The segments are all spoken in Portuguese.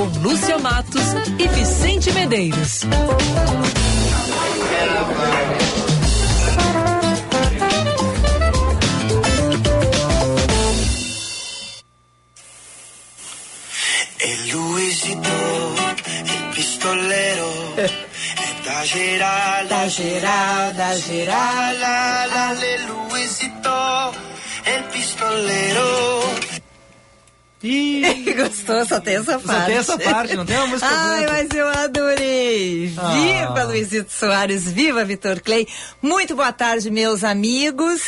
com Lúcia Matos e Vicente Medeiros. El Luisito, el pistolero, da geral, da geral, da geral, la, la, el Luisito, el pistolero. Ih, Gostou? Só tem essa só parte. tem essa parte, não tem uma música Ai, junto. mas eu adorei. Ah. Viva Luizito Soares, viva Vitor Clay. Muito boa tarde, meus amigos.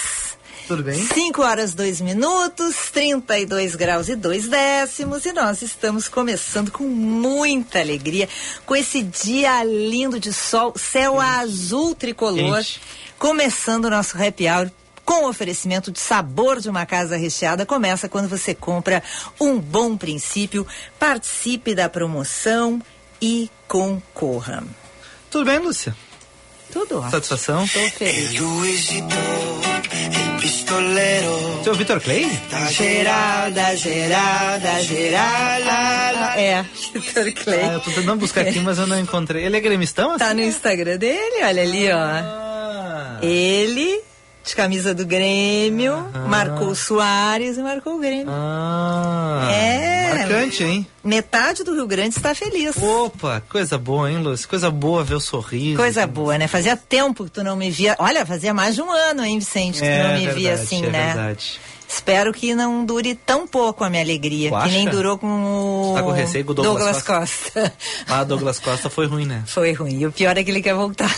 Tudo bem? 5 horas 2 minutos, 32 graus e 2 décimos, e nós estamos começando com muita alegria, com esse dia lindo de sol, céu azul tricolor, Quente. começando o nosso happy hour com oferecimento de sabor de uma casa recheada. Começa quando você compra um bom princípio, participe da promoção e concorra. Tudo bem, Lúcia? Tudo ótimo. Satisfação? Tô feliz. Seu Vitor Clay? da geral, da geral, da geral, la, la. É, Vitor Clay. Ah, eu tô tentando buscar aqui, mas eu não encontrei. Ele é gremistão? Tá assim? no Instagram dele, olha ali, ó. Ah, Ele, de camisa do Grêmio, marcou o Soares e marcou o Grêmio. ah, É. Marcante, hein? Metade do Rio Grande está feliz. Opa, coisa boa, hein, Lúcia? Coisa boa ver o sorriso. Coisa boa, né? Fazia tempo que tu não me via. Olha, fazia mais de um ano, hein, Vicente, que tu É não me verdade, via assim, é né? verdade. Espero que não dure tão pouco a minha alegria, Tu que nem durou com o Tá com receio com o Douglas Costa. Ah, Douglas Costa foi ruim, né? Foi ruim. E o pior é que ele quer voltar.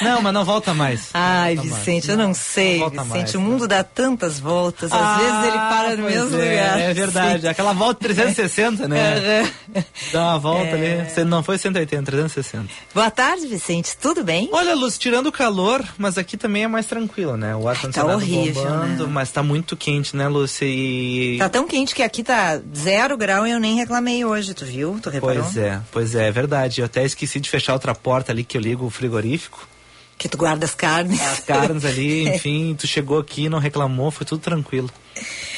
Não, mas não volta mais. Ai, Não volta mais. Vicente, eu não sei, volta Vicente. mais, o não. mundo dá tantas voltas. Às Ah, vezes ele para no mesmo é, lugar. É verdade. Aquela volta 360, né? Aham. Dá uma volta É. ali. Você não foi 180, 360. Boa tarde, Vicente. Tudo bem? Olha, Luz, tirando o calor, mas aqui também é mais tranquilo, né? O ar condicionado horrível, bombando, né? mas tá muito quente, né, Lúcia? E... Tá tão quente que aqui tá zero grau e eu nem reclamei hoje, tu viu? Tu reparou? Pois é, pois é, é verdade. Eu até esqueci de fechar outra porta ali que eu ligo o frigorífico. Que tu guarda as carnes. As carnes ali, enfim, tu chegou aqui, não reclamou, foi tudo tranquilo.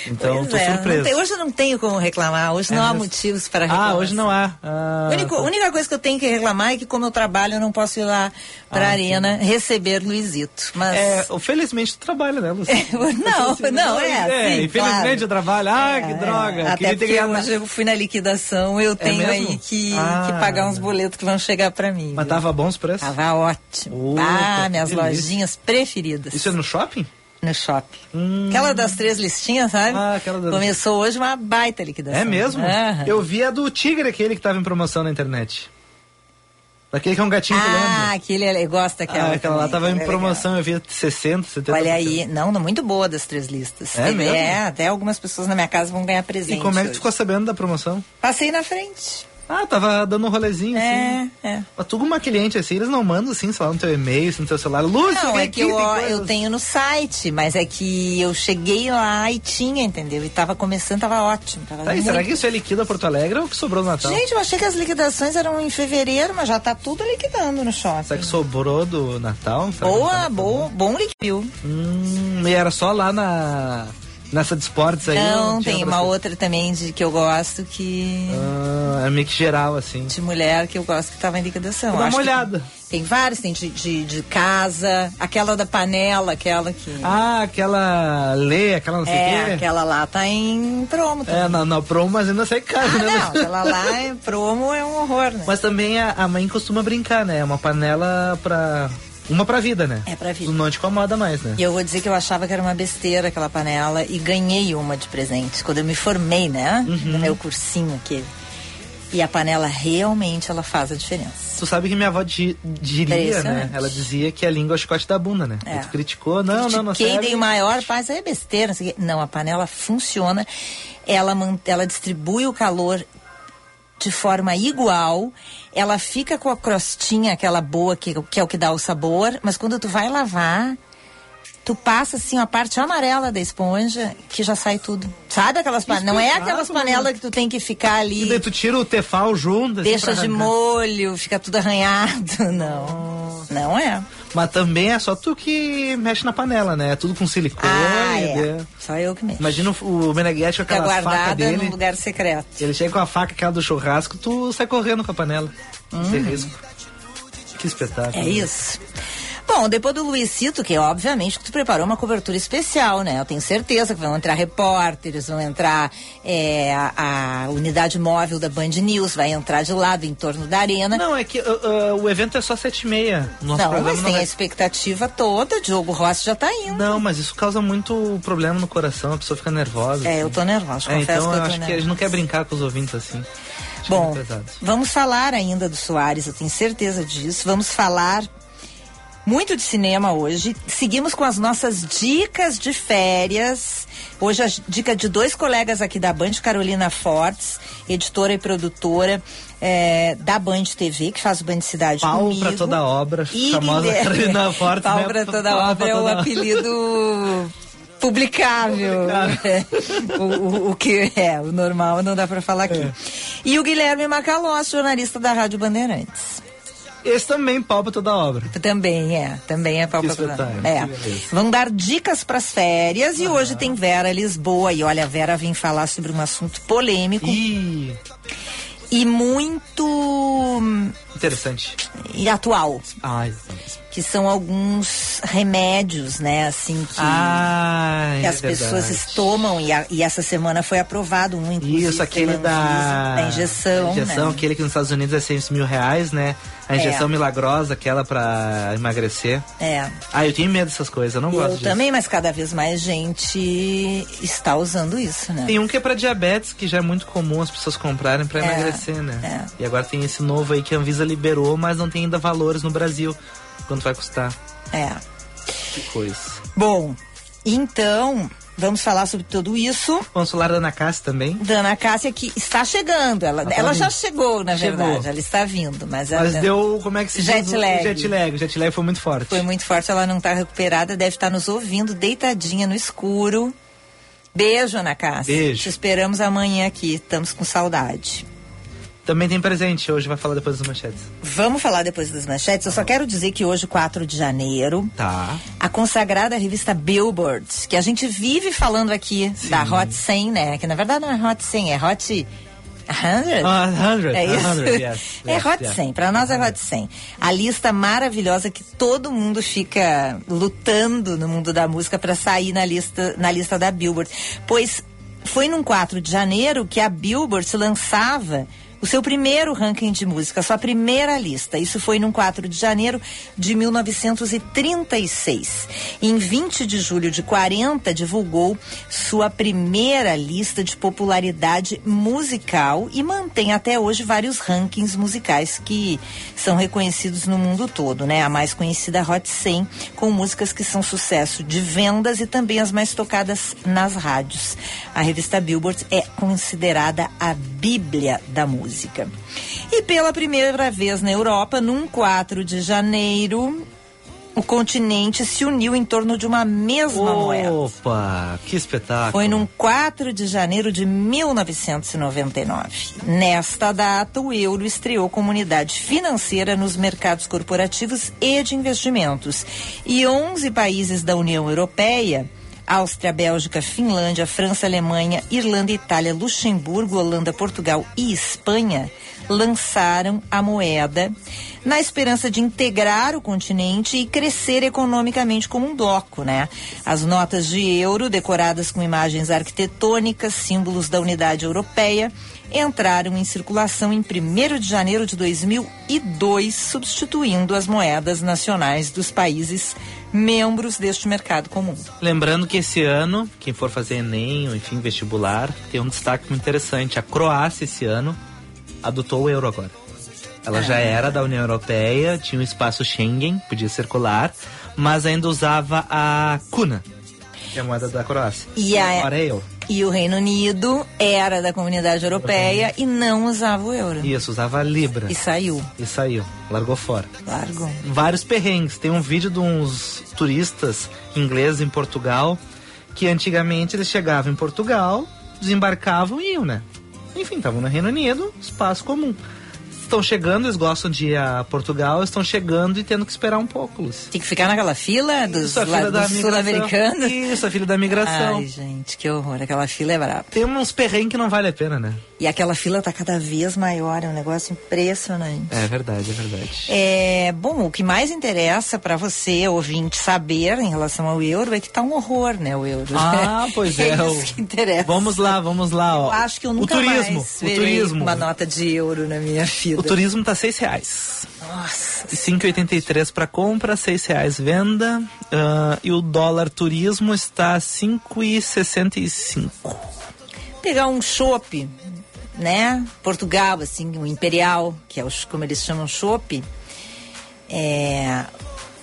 Então, Pois tô é, não surpreso. tem- hoje eu não tenho como reclamar, hoje É não há motivos para reclamar. Ah, hoje não há. Ah, A única, a única coisa que eu tenho que reclamar é que, como eu trabalho, eu não posso ir lá pra Ah, arena receber Luizito. Mas. É, felizmente tu trabalha, né, Lúcia? não, não, é. É, sim, infelizmente claro. eu trabalho. Ah, que É, droga. Até porque ganhado hoje eu fui na liquidação, eu tenho aí que, Ah. que pagar uns boletos que vão chegar pra mim. Mas viu? tava bons preços? Tava ótimo. Ah, minhas delícia. lojinhas preferidas. Isso é no shopping? No shopping. Hum. Aquela das três listinhas, sabe? Ah, aquela das- Começou hoje uma baita liquidação. É mesmo? Aham. Eu vi a do tigre, aquele que tava em promoção na internet. Daquele que é um gatinho Ah, lembra. aquele ele gosta daquela. Ah, aquela lá tava em é promoção, eu vi 60, 70. legal. Olha aí, não, não, muito boa das três listas. É mesmo? É, até algumas pessoas na minha casa vão ganhar E presente. como é que tu ficou sabendo da promoção? Passei na frente. Ah, tava dando um rolezinho É, assim. é. Mas tu, uma cliente assim, eles não mandam assim, sei lá, no teu e-mail, assim, no teu celular. Lúcia, Não, é aqui, que eu, eu tenho no site, mas é que eu cheguei lá e tinha, entendeu? E tava começando, tava ótimo. Tava Tá aí, muito- será que isso é liquida Porto Alegre ou que sobrou no Natal? Gente, eu achei que as liquidações eram em fevereiro, mas já tá tudo liquidando no shopping. Será que sobrou do Natal? Será Boa, tá boa, bom liquidou. Hum, e era só lá na. Nessa de esportes aí? Não, tem uma outra também de que eu gosto que. Ah, é meio que geral, assim. De mulher que eu gosto que tava em liquidação. Acho uma olhada. Tem vários, tem de, de, de casa, aquela da panela, aquela que. Ah, aquela lei, aquela não sei o é, quê. aquela lá tá em promo também. É, na, na promo, mas ainda sai caro, Ah, né? não, aquela lá é promo é um horror, né? Mas também a, a mãe costuma brincar, né? É uma panela pra. Uma pra vida, né? É pra vida. Não te incomoda mais, né? E eu vou dizer que eu achava que era uma besteira aquela panela e ganhei uma de presente quando eu me formei, né? Uhum. No meu cursinho aquele. E a panela realmente ela faz a diferença. Tu sabe que minha avó di- diria, né? Ela dizia que a língua é o chicote da bunda, né? É. Tu criticou, não, não, não Critiquei, serve. dei maior paz, é besteira. não sei o quê. Não, a panela funciona, ela, ela distribui o calor de forma igual, ela fica com a crostinha, aquela boa que, que é o que dá o sabor, mas quando tu vai lavar, tu passa assim a parte amarela da esponja que já sai tudo. Sabe aquelas panelas? Não é aquelas panelas né? que tu tem que ficar E daí ali, tu tira o tefal junto, assim, deixa de molho, fica tudo arranhado. Não, não é. Mas também é só tu que mexe na panela, né? É tudo com silicone. Ah, é. né? Só eu que mexo. Imagina o, Meneghetti com Fica aquela faca guardada dele. num lugar secreto. Ele chega com a faca aquela do churrasco, tu sai correndo com a panela. Sem Hum. risco. Que espetáculo. É isso. Bom, depois do Luizito, que obviamente que tu preparou uma cobertura especial, né? Eu tenho certeza que vão entrar repórteres, vão entrar é, a, a unidade móvel da Band News, vai entrar de lado em torno da arena. Não, é que uh, uh, o evento é só sete e meia. Nosso Não, mas não tem vai- a expectativa toda, Diogo Rossi já tá indo. Não, mas isso causa muito problema no coração, a pessoa fica nervosa. É, assim. eu tô nervosa, É, confesso então que eu acho que a gente nervosa. não quer brincar com os ouvintes assim. Acho Bom, vamos falar ainda do Soares, eu tenho certeza disso. Vamos falar muito de cinema hoje. Seguimos com as nossas dicas de férias. Hoje a dica de dois colegas aqui da Band, Carolina Fortes, editora e produtora eh, da Band TV, que faz o Band Cidade Pau comigo. pra toda obra, E famosa Carolina Fortes. Pau né? pra toda Pau pra obra é o toda obra. apelido publicável. o, o- o que é, o normal não dá pra falar aqui. É. E o Guilherme Macalós, jornalista da Rádio Bandeirantes. Esse também pra toda obra. Também é, também é pra toda espetáculo, É. que beleza. Vão dar dicas pras férias e hoje tem Vera Lisboa. E olha, a Vera vem falar sobre um assunto polêmico Ih, e muito hum, interessante. e atual. Ai, Que são alguns remédios, né, assim, que, Ai, que é as pessoas verdade. tomam. E, a- e essa semana foi aprovado um, inclusive, Isso, aquele da... Da injeção. injeção, né? aquele que nos Estados Unidos é 6 mil reais, né? A injeção É. milagrosa, aquela pra emagrecer. É. Ah, eu tenho medo dessas coisas, eu não gosto Eu também, mas cada vez mais gente está usando isso, né? Tem um que é pra diabetes, que já é muito comum as pessoas comprarem pra É, emagrecer, né? é. E agora tem esse novo aí que a Anvisa liberou, mas não tem ainda valores no Brasil. Quanto vai custar? É. Que coisa. Bom, então, vamos falar sobre tudo isso. Vamos falar da Ana Cássia também. Dana Cássia que está chegando. Ela, Ela tá ela já chegou, na Chegou. verdade. Ela está vindo, mas, Mas ela deu, como é que se diz? Jet lag. O jet lag. O jet lag foi muito forte. foi muito forte. Ela não está recuperada, deve estar nos ouvindo, deitadinha no escuro. Beijo, Ana Cássia. Beijo. Te esperamos amanhã aqui. Estamos com saudade. Também tem presente, hoje vai falar depois das manchetes. Vamos falar depois das manchetes. Eu só quero dizer que hoje, 4 de janeiro, Tá. a consagrada revista Billboard, que a gente vive falando aqui da Hot 100, né? Que na verdade não é Hot 100, é Hot 100. Ah, 100. É isso? 100, yes, é yes, Hot yes. 100, pra nós é Hot 100. A lista maravilhosa que todo mundo fica lutando no mundo da música pra sair na lista, na lista da Billboard. Pois foi num 4 de janeiro que a Billboard se lançava o seu primeiro ranking de música, sua primeira lista. Isso foi num 4 de janeiro de 1936. Em 20 de julho de 40, divulgou sua primeira lista de popularidade musical e mantém até hoje vários rankings musicais que são reconhecidos no mundo todo, né? A mais conhecida Hot 100, com músicas que são sucesso de vendas e também as mais tocadas nas rádios. A revista Billboard é considerada a bíblia da música. E pela primeira vez na Europa, num 4 de janeiro, o continente se uniu em torno de uma mesma moeda. Opa, que espetáculo. Foi num 4 de janeiro de 1999. Nesta data, o euro estreou como unidade financeira nos mercados corporativos e de investimentos. E 11 países da União Europeia. Áustria, Bélgica, Finlândia, França, Alemanha, Irlanda, Itália, Luxemburgo, Holanda, Portugal e Espanha lançaram a moeda na esperança de integrar o continente e crescer economicamente como um bloco, né? As notas de euro, decoradas com imagens arquitetônicas, símbolos da unidade europeia, entraram em circulação em 1 de janeiro de 2002, substituindo as moedas nacionais dos países membros deste mercado comum. Lembrando que esse ano, quem for fazer Enem, ou enfim, vestibular, tem um destaque muito interessante. A Croácia, esse ano, adotou o euro agora. Ela já era da União Europeia, tinha um espaço Schengen, podia circular, mas ainda usava a kuna, que é a moeda da Croácia. E a- Agora é euro. E o Reino Unido era da comunidade europeia e não usava o euro. Isso, usava a Libra. E saiu. E saiu, largou fora. Largou. vários perrengues. Tem um vídeo de uns turistas ingleses em Portugal que antigamente eles chegavam em Portugal, desembarcavam e iam, né? Enfim, estavam no Reino Unido, espaço comum. Estão chegando, eles gostam de ir a Portugal, estão chegando e tendo que esperar um pouco, Lúcia. Tem que ficar naquela fila dos, Isso, fila da dos sul-americanos. Isso, a filha da migração. Ai, gente, que horror. Aquela fila é braba. Tem uns perrengues que não vale a pena, né? E aquela fila tá cada vez maior, é um negócio impressionante. É verdade, é verdade. É, bom, o que mais interessa para você, ouvinte, saber em relação ao euro é que tá um horror, né, o euro. Ah, pois é. é o- isso que interessa. Vamos lá, vamos lá, ó. Eu acho que eu nunca o turismo, mais o turismo. uma nota de euro na minha vida. O turismo tá seis reais. Nossa. 5,83 para compra, seis reais venda. ah, e o dólar turismo está 5,65. Pegar um chopp, né? Portugal, assim, o imperial, que é os, como eles chamam chopp. É,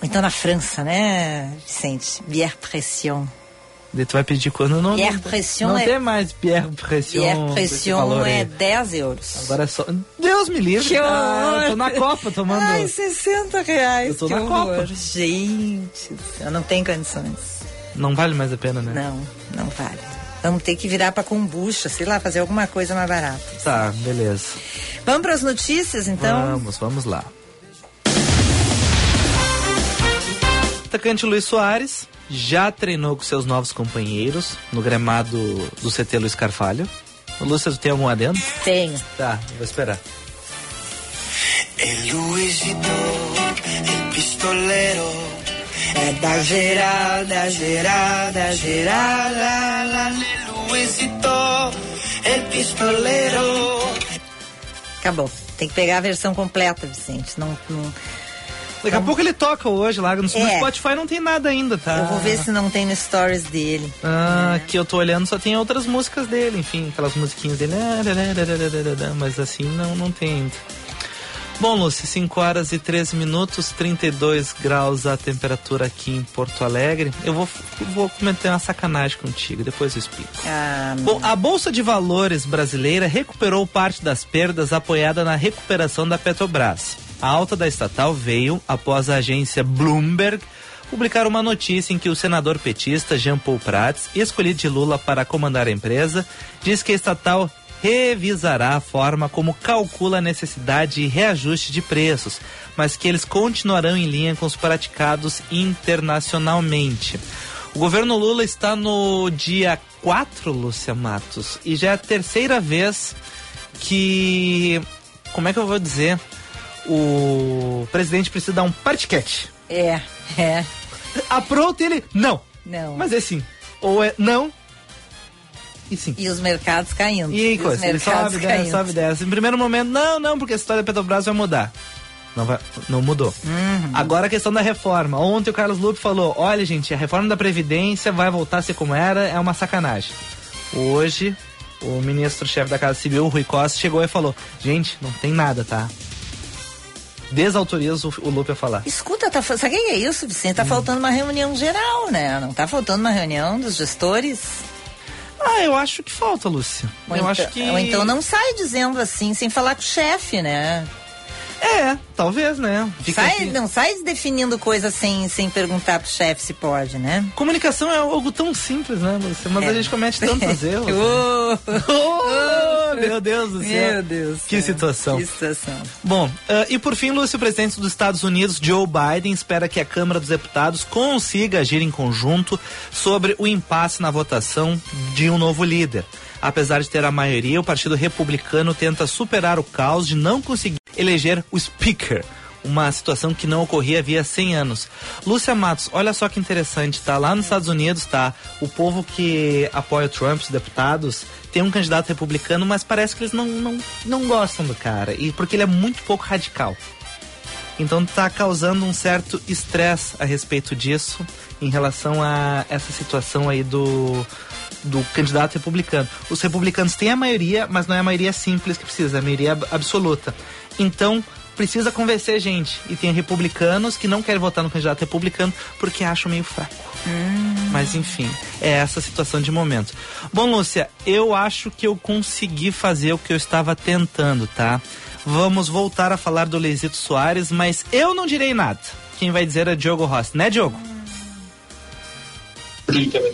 então na França, né, Vicente? Bière pression. Daí tu vai pedir quando não. Não, pression não é- tem mais Bière pression. Desse pression aí. é 10 euros. Agora é só. Deus me livre. Que Ah, eu tô na Copa tomando. Ai, 60 reais. Eu tô que na horror. Copa. Gente, eu não tenho condições. Não vale mais a pena, né? Não, não vale. Vamos ter que virar pra kombucha, sei lá, fazer alguma coisa mais barata. Tá, beleza. Vamos para as notícias, então? Vamos, vamos lá. Atacante Luiz Soares já treinou com seus novos companheiros no gramado do CT Luiz Carvalho. Lúcia, tu tem algum adendo? Tenho. Tá, vou esperar. El Luisito, el pistolero. É da geral, da geral, da geral. La, Luisito, el pistolero. Acabou. Tem que pegar a versão completa, Vicente. Não, não- Daqui a pouco ele toca hoje lá no, É. Spotify, não tem nada ainda, tá? Eu vou ver se não tem no stories dele. Ah, que eu tô olhando só tem outras músicas dele, enfim, aquelas musiquinhas dele. Mas assim não, não tem ainda. Bom, Lúcia, 5 horas e 13 minutos, 32 graus a temperatura aqui em Porto Alegre. Eu vou, vou cometer uma sacanagem contigo, depois eu explico. Ah, Bom, a Bolsa de Valores brasileira recuperou parte das perdas apoiada na recuperação da Petrobras. A alta da estatal veio após a agência Bloomberg publicar uma notícia em que o senador petista Jean Paul Prats, escolhido de Lula para comandar a empresa, diz que a estatal revisará a forma como calcula a necessidade de reajuste de preços, mas que eles continuarão em linha com os praticados internacionalmente. O governo Lula está no dia 4, Lúcia Matos, e já é a terceira vez que. Como é que eu vou dizer? O presidente precisa dar um partiquete. é, é. Apronta ele. Não. Não. Mas é sim. Ou é não. E sim. E os mercados caindo. E os coisa, ele sobe, desce, sobe, desce. Em primeiro momento, não, não, porque a história da Petrobras vai mudar. Não, vai, não mudou. Uhum. Agora a questão da reforma. Ontem o Carlos Lupe falou: olha, gente, a reforma da Previdência vai voltar a ser como era, é uma sacanagem. Hoje, o ministro-chefe da Casa Civil, Rui Costa, chegou e falou: gente, não tem nada, tá? Desautoriza o, o Lupe a falar. Escuta, tá, sabe o que é isso, Vicente? Tá faltando uma reunião geral, né? Não tá faltando uma reunião dos gestores? Ah, eu acho que falta, Lúcia. Ou eu então, acho que. ou então não sai dizendo assim, sem falar com o chefe, né? É, talvez, né? Fica Sai, não sai definindo coisa sem, sem perguntar pro chefe se pode, né? Comunicação é algo tão simples, né, Lúcia? Mas É. a gente comete tantos erros. né? Ô, Oh, meu Deus do céu. Meu Deus. Que céu. situação. Que situação. Bom, ah, e por fim, Lúcio, o presidente dos Estados Unidos, Joe Biden, espera que a Câmara dos Deputados consiga agir em conjunto sobre o impasse na votação de um novo líder. Apesar de ter a maioria, o Partido Republicano tenta superar o caos de não conseguir eleger o Speaker. Uma situação que não ocorria havia 100 anos. Lúcia Matos, olha só que interessante, tá? Lá nos Estados Unidos, tá? O povo que apoia o Trump, os deputados, tem um candidato republicano, mas parece que eles não, não, não gostam do cara. E porque ele é muito pouco radical. Então tá causando um certo estresse a respeito disso em relação a essa situação aí do do candidato republicano. Os republicanos têm a maioria, mas não é a maioria simples que precisa, é a maioria ab- absoluta. Então precisa convencer gente. E tem republicanos que não querem votar no candidato republicano porque acham meio fraco. Mas enfim, é essa a situação de momento. Bom, Lúcia, eu acho que eu consegui fazer o que eu estava tentando, tá? Vamos voltar a falar do Leizito Soares, mas eu não direi nada. Quem vai dizer é Diogo Rossi, né, Diogo?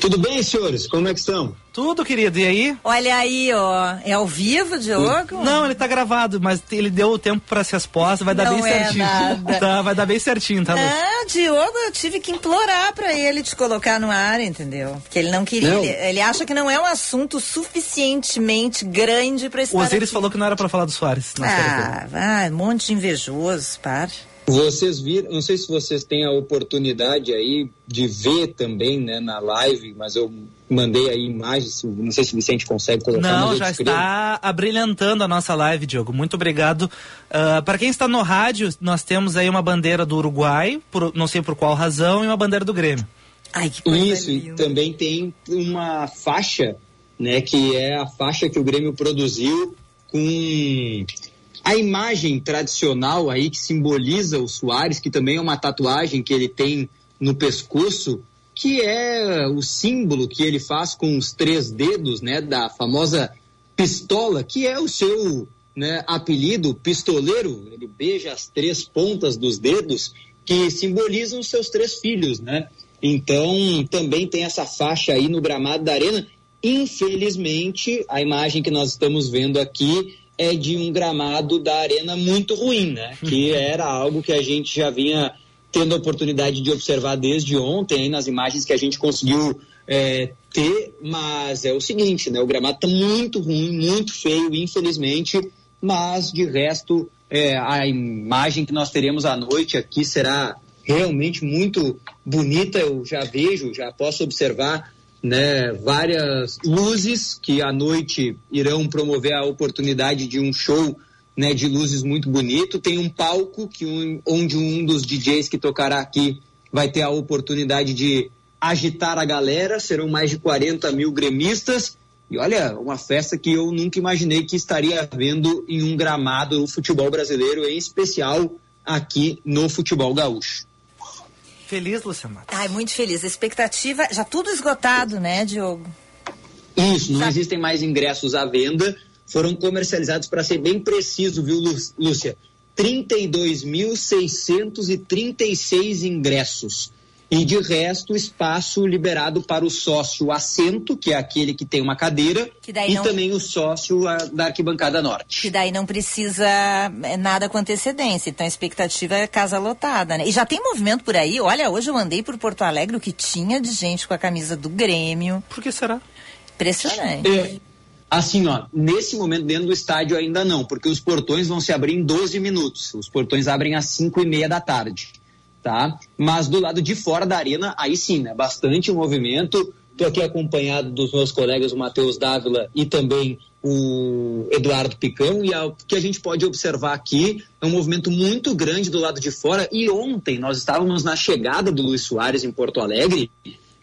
Tudo bem, senhores? Como é que estão? Tudo, querido. E aí? Olha aí, ó. É ao vivo, Diogo? Não, ele tá gravado, mas ele deu o tempo para as respostas, vai dar Não bem é certinho. nada. Tá, vai dar bem certinho, tá? Ah, Diogo, eu tive que implorar pra ele te colocar no ar, entendeu? Porque ele não queria. Não. Ele, ele acha que não é um assunto suficientemente grande pra estar O Osiris aqui. falou que não era para falar do Soares. Ah, vai, um monte de invejoso, para. Vocês viram, não sei se vocês têm a oportunidade aí de ver também, né, na live, mas eu mandei aí imagens, não sei se o Vicente consegue colocar. Não, já está abrilhantando a nossa live, Diogo. Muito obrigado. para quem está no rádio, nós temos aí uma bandeira do Uruguai, por, não sei por qual razão, e uma bandeira do Grêmio. Ai, que coisa Isso, e também tem uma faixa, né, que é a faixa que o Grêmio produziu com a imagem tradicional aí que simboliza o Soares, que também é uma tatuagem que ele tem no pescoço, que é o símbolo que ele faz com os três dedos, né, da famosa pistola, que é o seu né, apelido, pistoleiro. Ele beija as três pontas dos dedos que simbolizam os seus três filhos, né? Então, também tem essa faixa aí no gramado da arena. Infelizmente, a imagem que nós estamos vendo aqui é de um gramado da arena muito ruim, né? Que era algo que a gente já vinha tendo a oportunidade de observar desde ontem, aí nas imagens que a gente conseguiu é, ter, mas é o seguinte, né? O gramado está muito ruim, muito feio, infelizmente, mas de resto, é, a imagem que nós teremos à noite aqui será realmente muito bonita. Eu já vejo, já posso observar né, várias luzes que à noite irão promover a oportunidade de um show né, de luzes muito bonito. Tem um palco que um, onde um dos DJs que tocará aqui vai ter a oportunidade de agitar a galera. Serão mais de 40 mil gremistas. E olha, uma festa que eu nunca imaginei que estaria havendo em um gramado do futebol brasileiro, em especial aqui no futebol gaúcho. Feliz, Luciano Matos. Ai, muito feliz. A expectativa, já tudo esgotado, né, Diogo? Isso, não Sabe- existem mais ingressos à venda. Foram comercializados, para ser bem preciso, viu, Lú- Lúcia? 32.636 ingressos. E de resto, espaço liberado para o sócio assento, que é aquele que tem uma cadeira, Que daí e não- também o sócio ah, da arquibancada norte. Que daí não precisa é, nada com antecedência. Então a expectativa é casa lotada, né? E já tem movimento por aí. Olha, hoje eu andei por Porto Alegre, o que tinha de gente com a camisa do Grêmio. Por que será? Impressionante. É, assim, ó, nesse momento dentro do estádio ainda não, porque os portões vão se abrir em 12 minutos. Os portões abrem às 5 e meia da tarde, tá? Mas do lado de fora da arena, aí sim, né? Bastante movimento. Estou aqui acompanhado dos meus colegas, o Matheus Dávila e também o Eduardo Picão, e o que a gente pode observar aqui é um movimento muito grande do lado de fora. E ontem nós estávamos na chegada do Luiz Soares em Porto Alegre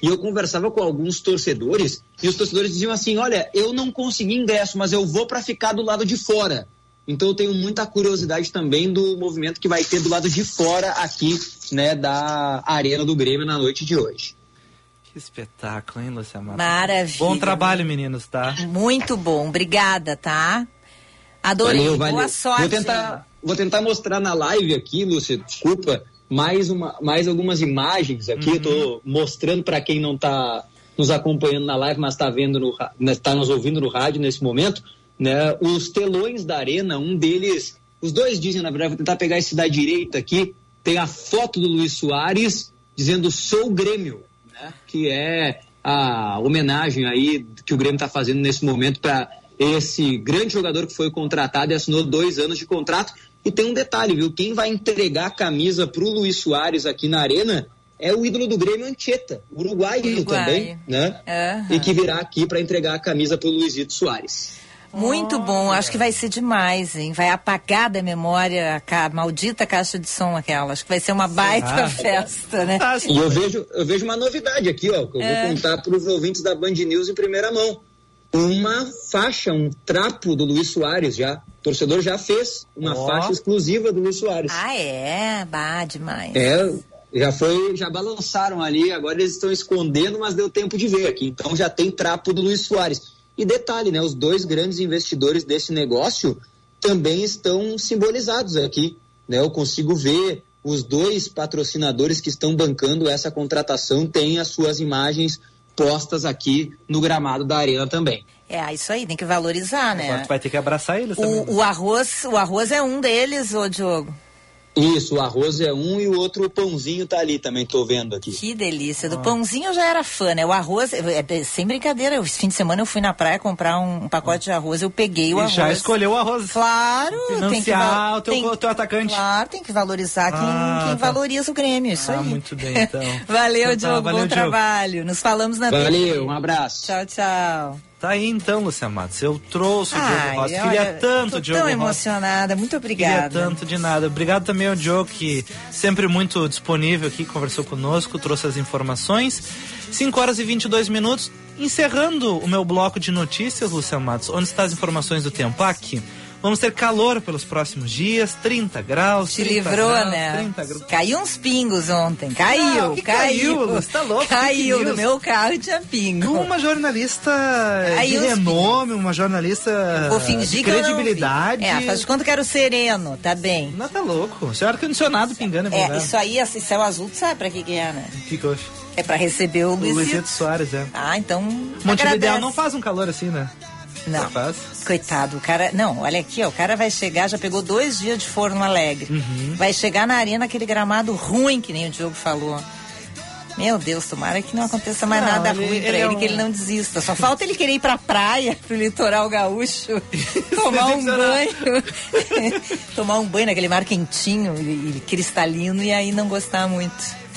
e eu conversava com alguns torcedores e os torcedores diziam assim: Olha, eu não consegui ingresso, mas eu vou para ficar do lado de fora. Então eu tenho muita curiosidade também do movimento que vai ter do lado de fora aqui, né, da Arena do Grêmio na noite de hoje. Que espetáculo, hein, Luciano Matos? Maravilha. Bom trabalho, meninos, tá? Muito bom. Obrigada, tá? Adorei. Valeu, valeu. Boa sorte. Vou tentar, vou tentar mostrar na live aqui, Lúcia, desculpa, mais, uma, mais algumas imagens aqui. Eu tô mostrando para quem não tá nos acompanhando na live, mas está vendo no, né, tá nos ouvindo no rádio nesse momento, né? Os telões da arena, um deles, os dois dizem, na verdade, vou tentar pegar esse da direita aqui, tem a foto do Luiz Soares dizendo sou Grêmio, né? Que é a homenagem aí que o Grêmio está fazendo nesse momento para esse grande jogador que foi contratado e assinou dois anos de contrato. E tem um detalhe, viu? Quem vai entregar a camisa para o Luiz Soares aqui na arena é o ídolo do Grêmio Anchieta, uruguaio, Uruguaio. também, né? Aham. E que virá aqui para entregar a camisa para o Luizito Soares. Muito bom. Acho que vai ser demais, hein? Vai apagar da memória a ca- maldita caixa de som aquela. Acho que vai ser uma baita Ah. festa, né? Ah, E eu vejo, eu vejo uma novidade aqui, ó, que eu É. vou contar para os ouvintes da Band News em primeira mão. Uma faixa, um trapo do Luiz Soares já. O torcedor já fez uma Ó. faixa exclusiva do Luiz Soares. Ah, é? Bah, demais. É, já foi, já balançaram ali, agora eles estão escondendo, mas deu tempo de ver aqui. Então já tem trapo do Luiz Soares. E detalhe, né? Os dois grandes investidores desse negócio também estão simbolizados aqui. Né? Eu consigo ver os dois patrocinadores que estão bancando essa contratação têm as suas imagens postas aqui no gramado da arena também. É, isso aí, tem que valorizar, né? Agora tu vai ter que abraçar eles também. né? O, o arroz, o arroz é um deles, ô Diogo. Isso, o arroz é um e o outro o pãozinho tá ali também, tô vendo aqui. Que delícia. Do pãozinho eu já era fã, né? O arroz, é, é, sem brincadeira, esse fim de semana eu fui na praia comprar um, um pacote de arroz, eu peguei o E arroz. já escolheu o arroz. Claro, tem que, Financiar o teu- tem- o teu atacante. Claro, tem que valorizar quem, Ah, quem tá. valoriza o Grêmio, isso Ah, aí. muito bem, então. valeu, Então tá, Diogo, valeu, bom Diogo. trabalho. Nos falamos na Valeu, um abraço. Tchau, tchau. Tá aí então, Luciana Matos. Eu trouxe o Diogo Ai, Rossi. olha, Queria tanto, tô Diogo tão Rossi. emocionada, muito Queria obrigada. tanto de nada. Obrigado também ao Diogo, que sempre muito disponível aqui, conversou conosco, trouxe as informações. 5 horas e 22 minutos. Encerrando o meu bloco de notícias, Luciano Matos, onde estão as informações do tempo? Aqui. Vamos ter calor pelos próximos dias, 30 graus. Te 30 livrou, graus, né? 30 graus. Caiu uns pingos ontem. Caiu, Ah, que caiu. caiu, Luz? Tá louco? Caiu no meu carro tinha pingo. Uma jornalista Aí de renome, uma jornalista Vou fingir de que eu não vi. credibilidade. É, faz de conta que era o sereno, tá bem. Não, tá louco. Isso é ar-condicionado pingando, é É, isso aí, esse céu azul, tu sabe pra que que é, né? Que houve? É pra receber o O Luizito. Luizito Soares, é. Ah, então. Montevideo não faz um calor assim, né? Não. Faz? Coitado, o cara. Não, olha aqui, ó. O cara vai chegar, já pegou dois dias de forno alegre. Uhum. Vai chegar na arena aquele gramado ruim, que nem o Diogo falou. Meu Deus, tomara que não aconteça mais Não, nada ele- ruim pra ele ele, é um- que ele não desista. Só falta ele querer ir pra praia, pro litoral gaúcho, tomar um banho. tomar um banho naquele mar quentinho e, e cristalino e aí não gostar muito.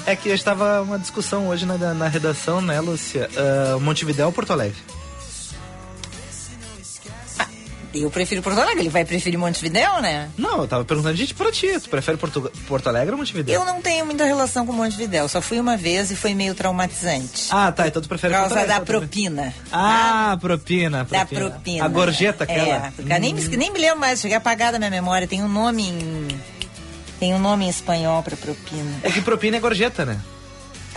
É que estava uma discussão hoje na, na redação, né, Lúcia? Ah, Montevideo ou Porto Alegre? Eu prefiro Porto Alegre, ele vai preferir Montevidéu, né? Não, eu tava perguntando, gente, pra ti, tu prefere Porto, Porto Alegre ou Montevideo? Eu não tenho muita relação com Montevidéu, só fui uma vez e foi meio traumatizante. Ah, tá, então tu Por prefere Porto causa Alegre. da propina. Ah, propina, Da propina. propina. A gorjeta aquela. É, porque nem, me- nem me lembro mais, cheguei a apagar da minha memória. Tem um nome em. Tem um nome em espanhol pra propina. É que propina é gorjeta, né?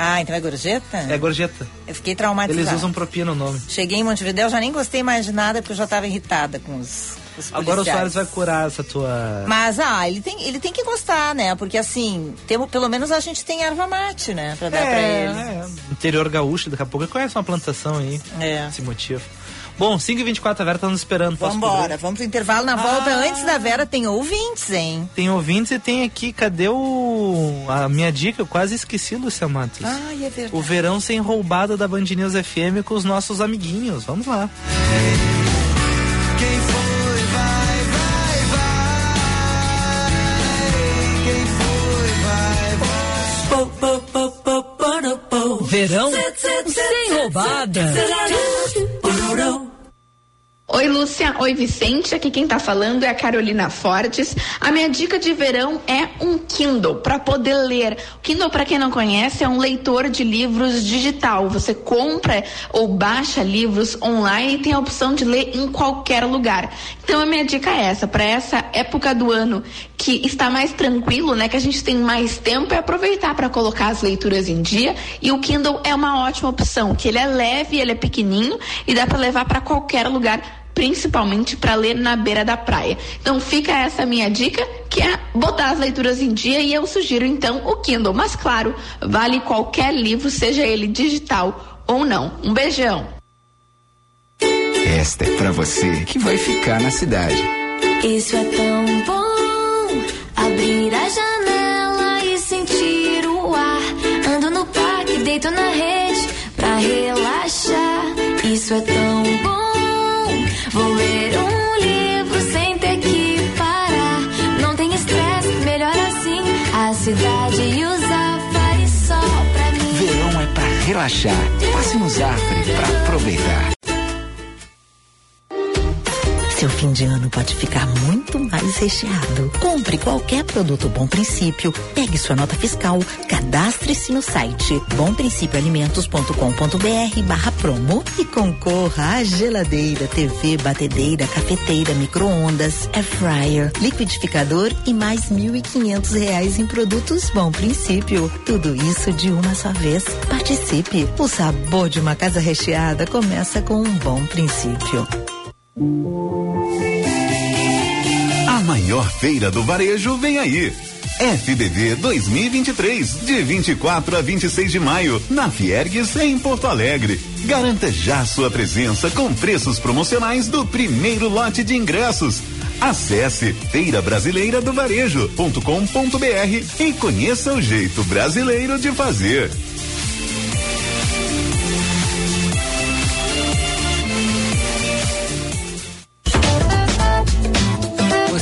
Ah, então é gorjeta? É gorjeta. Eu fiquei traumatizada. Eles usam propina o nome. Cheguei em Montevidéu, já nem gostei mais de nada porque eu já estava irritada com os, os Agora o. Soares vai curar essa tua. Mas, ah, ele tem, ele tem que gostar, né? Porque assim, temos, pelo menos a gente tem erva mate, né? Pra dar pra ele. é, interior gaúcho, daqui a pouco conhece uma plantação aí. É. Esse motivo. Bom, 5h24, a Vera tá nos esperando. Vambora, cobrir? vamos pro intervalo. Na volta, Ah. antes da Vera, tem ouvintes, hein? Tem ouvintes e tem aqui, cadê o. A minha dica? Eu quase esqueci, Luciano Matos. Ai, é verdade. O verão sem roubada da Band News FM com os nossos amiguinhos. Vamos lá. Quem foi, vai, vai, vai. Quem foi, vai, vai. Verão sem roubada. Oi, Lúcia. Oi, Vicente. Aqui quem tá falando é a Carolina Fortes. A minha dica de verão é um Kindle para poder ler. O Kindle, para quem não conhece, é um leitor de livros digital. Você compra ou baixa livros online e tem a opção de ler em qualquer lugar. Então a minha dica é essa, para essa época do ano que está mais tranquilo, né, que a gente tem mais tempo, é aproveitar para colocar as leituras em dia. E o Kindle é uma ótima opção, que ele é leve, ele é pequenininho e dá para levar para qualquer lugar principalmente para ler na beira da praia. Então fica essa minha dica, que é botar as leituras em dia e eu sugiro então o Kindle, mas claro, vale qualquer livro, seja ele digital ou não. Um beijão. Esta é pra você que vai ficar na cidade. Isso é tão bom. Abrir a janela e sentir o ar. Ando no parque, deito na rede pra relaxar. Isso é tão bom. Vou ler um livro sem ter que parar. Não tem estresse, melhor assim. A cidade e o safari só pra mim. Verão é pra relaxar. Passe no Zafre pra aproveitar. Seu fim de ano pode ficar muito mais recheado. Compre qualquer produto Bom Princípio, pegue sua nota fiscal, cadastre-se no site bomprincipioalimentos.com.br barra promo e concorra à geladeira, TV, batedeira, cafeteira, micro-ondas, air fryer, liquidificador e mais mil e quinhentos reais em produtos Bom Princípio. Tudo isso de uma só vez. Participe. O sabor de uma casa recheada começa com um bom princípio. A maior feira do varejo vem aí. FDV 2023, de 24 a 26 de maio, na Fiergues, em Porto Alegre. Garanta já sua presença com preços promocionais do primeiro lote de ingressos. Acesse Feira Brasileira do Varejo.com.br e conheça o jeito brasileiro de fazer.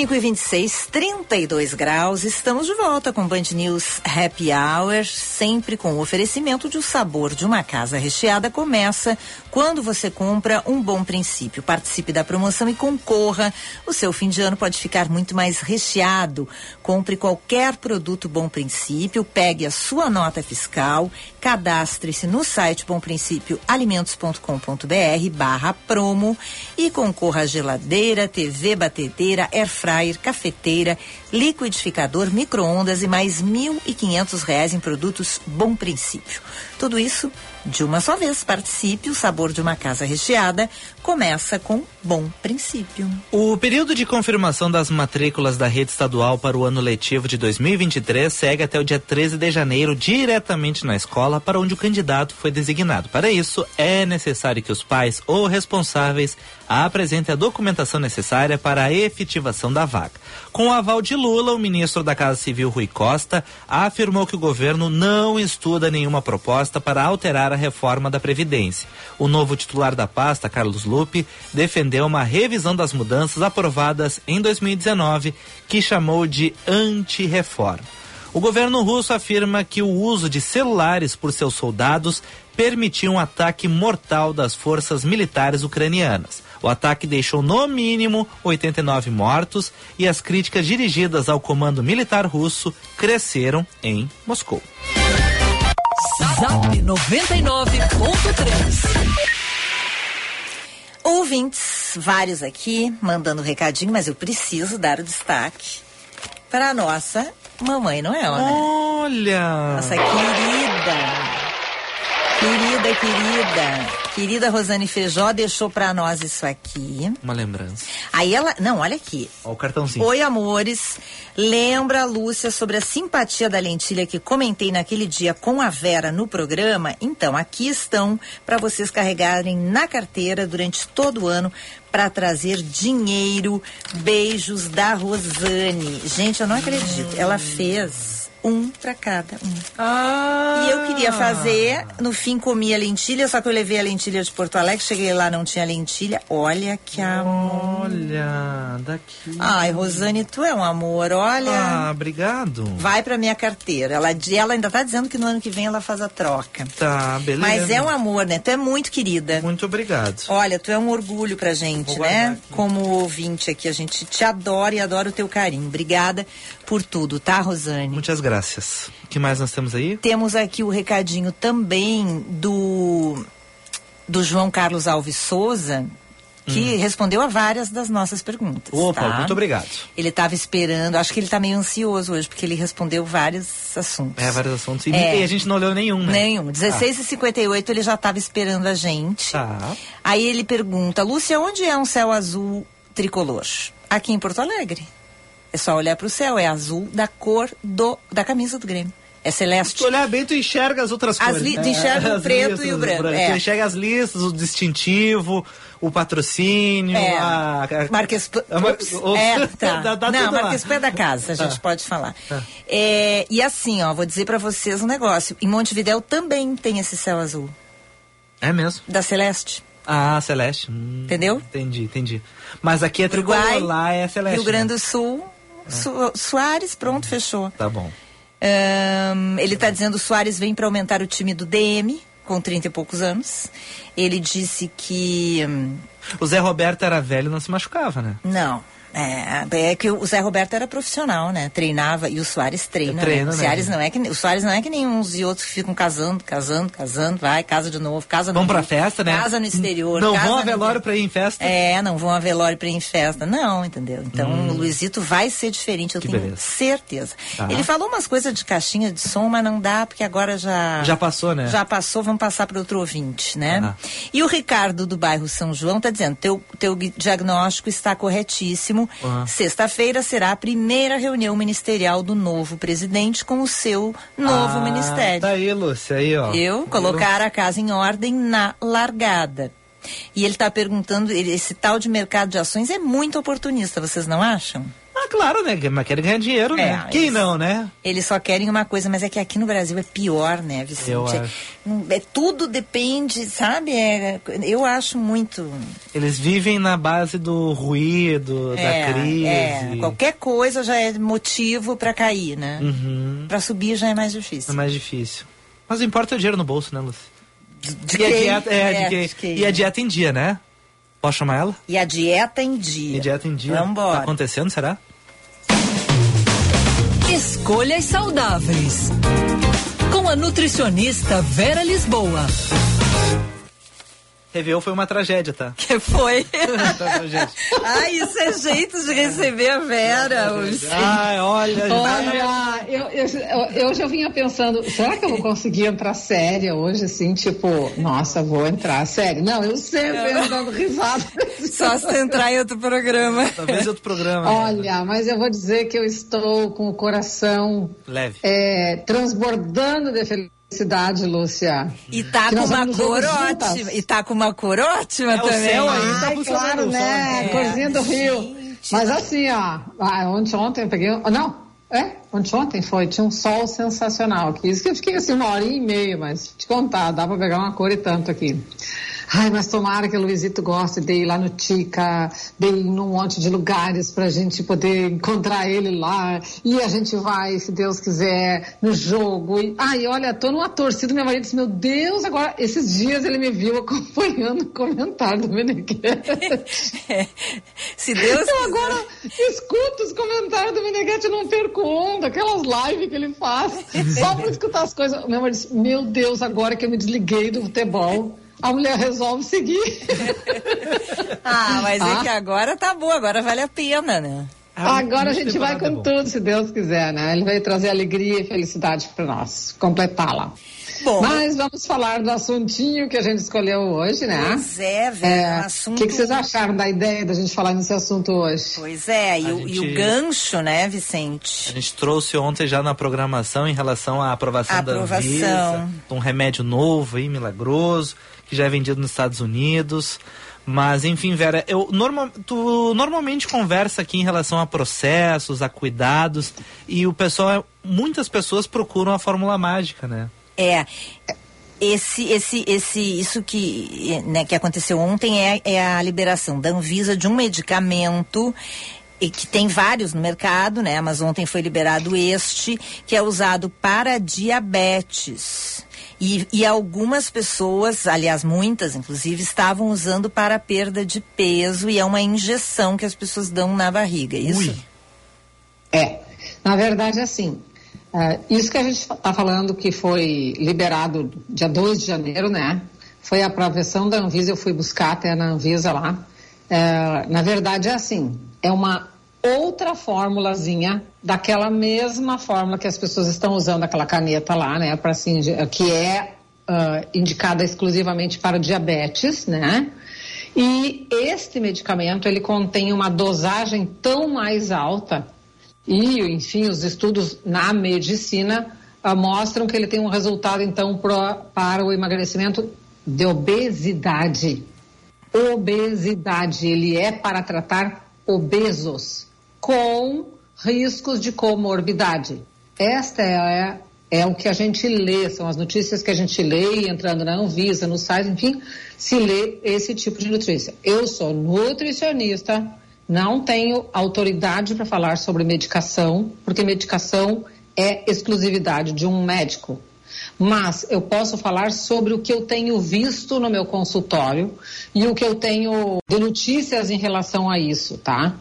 5 e 26, 32 graus. Estamos de volta com Band News Happy Hour, sempre com o oferecimento de o sabor de uma casa recheada. Começa quando você compra um bom princípio. Participe da promoção e concorra. O seu fim de ano pode ficar muito mais recheado. Compre qualquer produto Bom Princípio, pegue a sua nota fiscal, cadastre-se no site Bom Princípio alimentos.com.br barra promo e concorra a geladeira, TV, batedeira, air fryer, cafeteira, liquidificador, micro-ondas e mais quinhentos reais em produtos Bom Princípio. Tudo isso de uma só vez. Participe, o sabor de uma casa recheada começa com Bom Princípio. O período de confirmação das matrículas da rede estadual para o ano letivo de 2023 segue até o dia 13 de janeiro, diretamente na escola para onde o candidato foi designado. Para isso, é necessário que os pais ou responsáveis apresentem a documentação necessária para a efetivação da vaga. Com o aval de Lula, o ministro da Casa Civil, Rui Costa, afirmou que o governo não estuda nenhuma proposta para alterar a reforma da Previdência. O novo titular da pasta, Carlos Lupe, defendeu uma revisão das mudanças aprovadas em 2019, que chamou de anti-reforma. O governo russo afirma que o uso de celulares por seus soldados permitiu um ataque mortal das forças militares ucranianas. O ataque deixou no mínimo 89 mortos e as críticas dirigidas ao comando militar russo cresceram em Moscou. Zap 99.3 Ouvintes, vários aqui, mandando recadinho, mas eu preciso dar o destaque para a nossa Mamãe Noel, né? Olha! Nossa querida! Querida, querida. Querida Rosane Feijó deixou para nós isso aqui. Uma lembrança. Aí ela. Não, olha aqui. Ó, o cartãozinho. Oi, amores. Lembra, Lúcia, sobre a simpatia da lentilha que comentei naquele dia com a Vera no programa? Então, aqui estão para vocês carregarem na carteira durante todo o ano para trazer dinheiro. Beijos da Rosane. Gente, eu não acredito. Ela fez um para cada um. Ah. E eu queria fazer, no fim comi a lentilha, só que eu levei a lentilha de Porto Alegre, cheguei lá, não tinha lentilha. Olha que amor. Olha, daqui. Ai, Rosane, tu é um amor, olha. Ah, obrigado. Vai pra minha carteira. Ela, ela ainda tá dizendo que no ano que vem ela faz a troca. Tá, beleza. Mas é um amor, né? Tu é muito querida. Muito obrigado. Olha, tu é um orgulho pra gente, Vou né? Como ouvinte aqui, a gente te adora e adora o teu carinho. Obrigada por tudo, tá, Rosane? Muitas graças. O que mais nós temos aí? Temos aqui o recadinho também do do João Carlos Alves Souza, que respondeu a várias das nossas perguntas. Hum. Opa, tá? muito obrigado. Ele estava esperando, acho que ele está meio ansioso hoje, porque ele respondeu vários assuntos. É, vários assuntos. E, É. a gente não olhou nenhum, né? Nenhum. 16 e 58 ele já estava esperando a gente. Tá. Aí ele pergunta, Lúcia, onde é um céu azul tricolor? Aqui em Porto Alegre. É só olhar para o céu, é azul da cor do, da camisa do Grêmio. É celeste. Se tu olhar bem, tu enxerga as outras As cores. li- tu enxerga o as preto e o branco, é. Tu enxerga as listas, o distintivo, o patrocínio, É, a... a- Marques a Mar- é, tá. Dá- dá Não. Marques Pé da Casa, a gente Tá. pode falar. É, e assim, ó, vou dizer pra vocês um negócio. Em Montevidéu também tem esse céu azul, É mesmo? da Celeste. Ah, Celeste. Hum, Entendeu? Entendi, entendi. Mas aqui é tricolor, lá é Celeste. Rio Grande né? do Sul, Su- Soares, pronto, fechou. Tá bom. Ahn, ele está dizendo que Soares vem para aumentar o time do DM, com 30 e poucos anos. Ele disse que. hum, O Zé Roberto era velho e não se machucava, né? Não. É, é que o Zé Roberto era profissional, né? Treinava e o Soares treina. Treina, né? O? Soares não é que o Soares não é que nem uns e outros que ficam casando, casando, casando, vai, casa de novo, casa Vão no pra festa, né? Casa no exterior. Não vão a no- velório pra ir em festa? É, não vão a velório pra ir em festa. Não, entendeu? Então o Luizito vai ser diferente, eu Hum. Que tenho beleza. certeza. Tá. Ele falou umas coisas de caixinha de som, mas não dá, porque agora já. Já passou, né? Já passou, vamos passar para outro ouvinte, né? Ah. E o Ricardo do bairro São João está dizendo: teu, teu diagnóstico está corretíssimo. Próximo. Ah. Sexta-feira será a primeira reunião ministerial do novo presidente com o seu novo Ah, ministério. Tá aí, Lúcia, aí, ó. Eu colocar a casa em ordem na largada. E ele está perguntando, ele- esse tal de mercado de ações é muito oportunista, vocês não acham? Claro, né? Mas querem ganhar dinheiro, né? É, Quem eles- não, né? Eles só querem uma coisa, mas é que aqui no Brasil é pior, né, Vicente? Eu É- acho. é, tudo depende, sabe? É, eu acho muito. Eles vivem na base do ruído, é, da crise. é, qualquer coisa já é motivo para cair, né? Uhum. Para subir já é mais É difícil. mais difícil. Mas importa é o dinheiro no bolso, né, Lúcia? De e, a quem? dieta, é, de É, quem? de quem? e a dieta em dia, né? Posso chamar ela? E a dieta em dia. E a dieta em dia. Vambora. Tá acontecendo, será? Escolhas saudáveis. Com a nutricionista Vera Lisboa. Réveillon foi uma tragédia, tá? Que foi? tragédia. ah, isso é jeito de receber a Vera. Ai, olha. Olha, eu, eu, eu, já vinha pensando, será que eu vou conseguir entrar séria hoje, assim, tipo, nossa, vou entrar séria. Não, eu sempre ando dando risada. Só se entrar em outro programa. Talvez outro programa. Olha, mas eu vou dizer que eu estou com o coração Leve. é, transbordando de felicidade, Lúcia. E tá Que com uma cor ótima. E tá com uma cor ótima É, o também. céu aí tá Ai, claro, o né? Corzinha do Rio. Mas assim, ó, ah, ontem, ontem eu peguei. Não, é? Ontem, ontem foi, tinha um sol sensacional aqui. Isso que eu fiquei assim uma hora e meia, mas te contar, dá pra pegar uma cor e tanto aqui. Ai, mas tomara que o Luizito goste de ir lá no Tica, de ir num monte de lugares pra gente poder encontrar ele lá. E a gente vai, se Deus quiser, no jogo. E, ai, olha, tô numa torcida, meu marido disse, meu Deus, agora, esses dias ele me viu acompanhando o comentário do Meneghete. Se Deus Eu agora escuto os comentários do Meneghete e não perco onda, aquelas lives que ele faz, só pra escutar as coisas. Meu marido disse, meu Deus, agora que eu me desliguei do futebol, a mulher resolve seguir. Ah, mas é Ah. que agora tá bom, agora vale a pena, né? Agora a gente vai temporada com é bom. tudo, se Deus quiser, né? Ele vai trazer alegria e felicidade para nós, completá-la. Bom. Mas vamos falar do assuntinho que a gente escolheu hoje, né? Pois é, velho. É, um O assunto... que, que vocês acharam da ideia da gente falar nesse assunto hoje? Pois é, e, A o, e gente- o gancho, né, A Vicente? gente trouxe ontem já na programação em relação à aprovação, Aprovação. da Anvisa, um remédio novo aí, milagroso, que já é vendido nos Estados Unidos. Mas, enfim, Vera, eu tu normalmente conversa aqui em relação a processos, a cuidados, e o pessoal, muitas pessoas procuram a fórmula mágica, né? É. Esse, esse, esse, isso que, né, que aconteceu ontem é, é a liberação da Anvisa de um medicamento e que tem vários no mercado, né? Mas ontem foi liberado este, que é usado para diabetes. E, e algumas pessoas, aliás, muitas, inclusive, estavam usando para perda de peso e é uma injeção que as pessoas dão na barriga, é isso? Ui. É, na verdade, assim, é, isso que a gente está falando que foi liberado dia 2 de janeiro, né? Foi a aprovação da Anvisa, eu fui buscar até na Anvisa lá. É, na verdade, é assim, é uma outra formulazinha daquela mesma fórmula que as pessoas estão usando, aquela caneta lá, né? Para assim, que é ah, indicada exclusivamente para diabetes, né? E este medicamento ele contém uma dosagem tão mais alta e, enfim, os estudos na medicina ah, mostram que ele tem um resultado então pro- para o emagrecimento de obesidade. Obesidade, ele é para tratar obesos com riscos de comorbidade. Esta é, é o que a gente lê, são as notícias que a gente lê, entrando na Anvisa, no site, enfim, se lê esse tipo de notícia. Eu sou nutricionista, não tenho autoridade para falar sobre medicação, porque medicação é exclusividade de um médico. Mas eu posso falar sobre o que eu tenho visto no meu consultório e o que eu tenho de notícias em relação a isso, tá?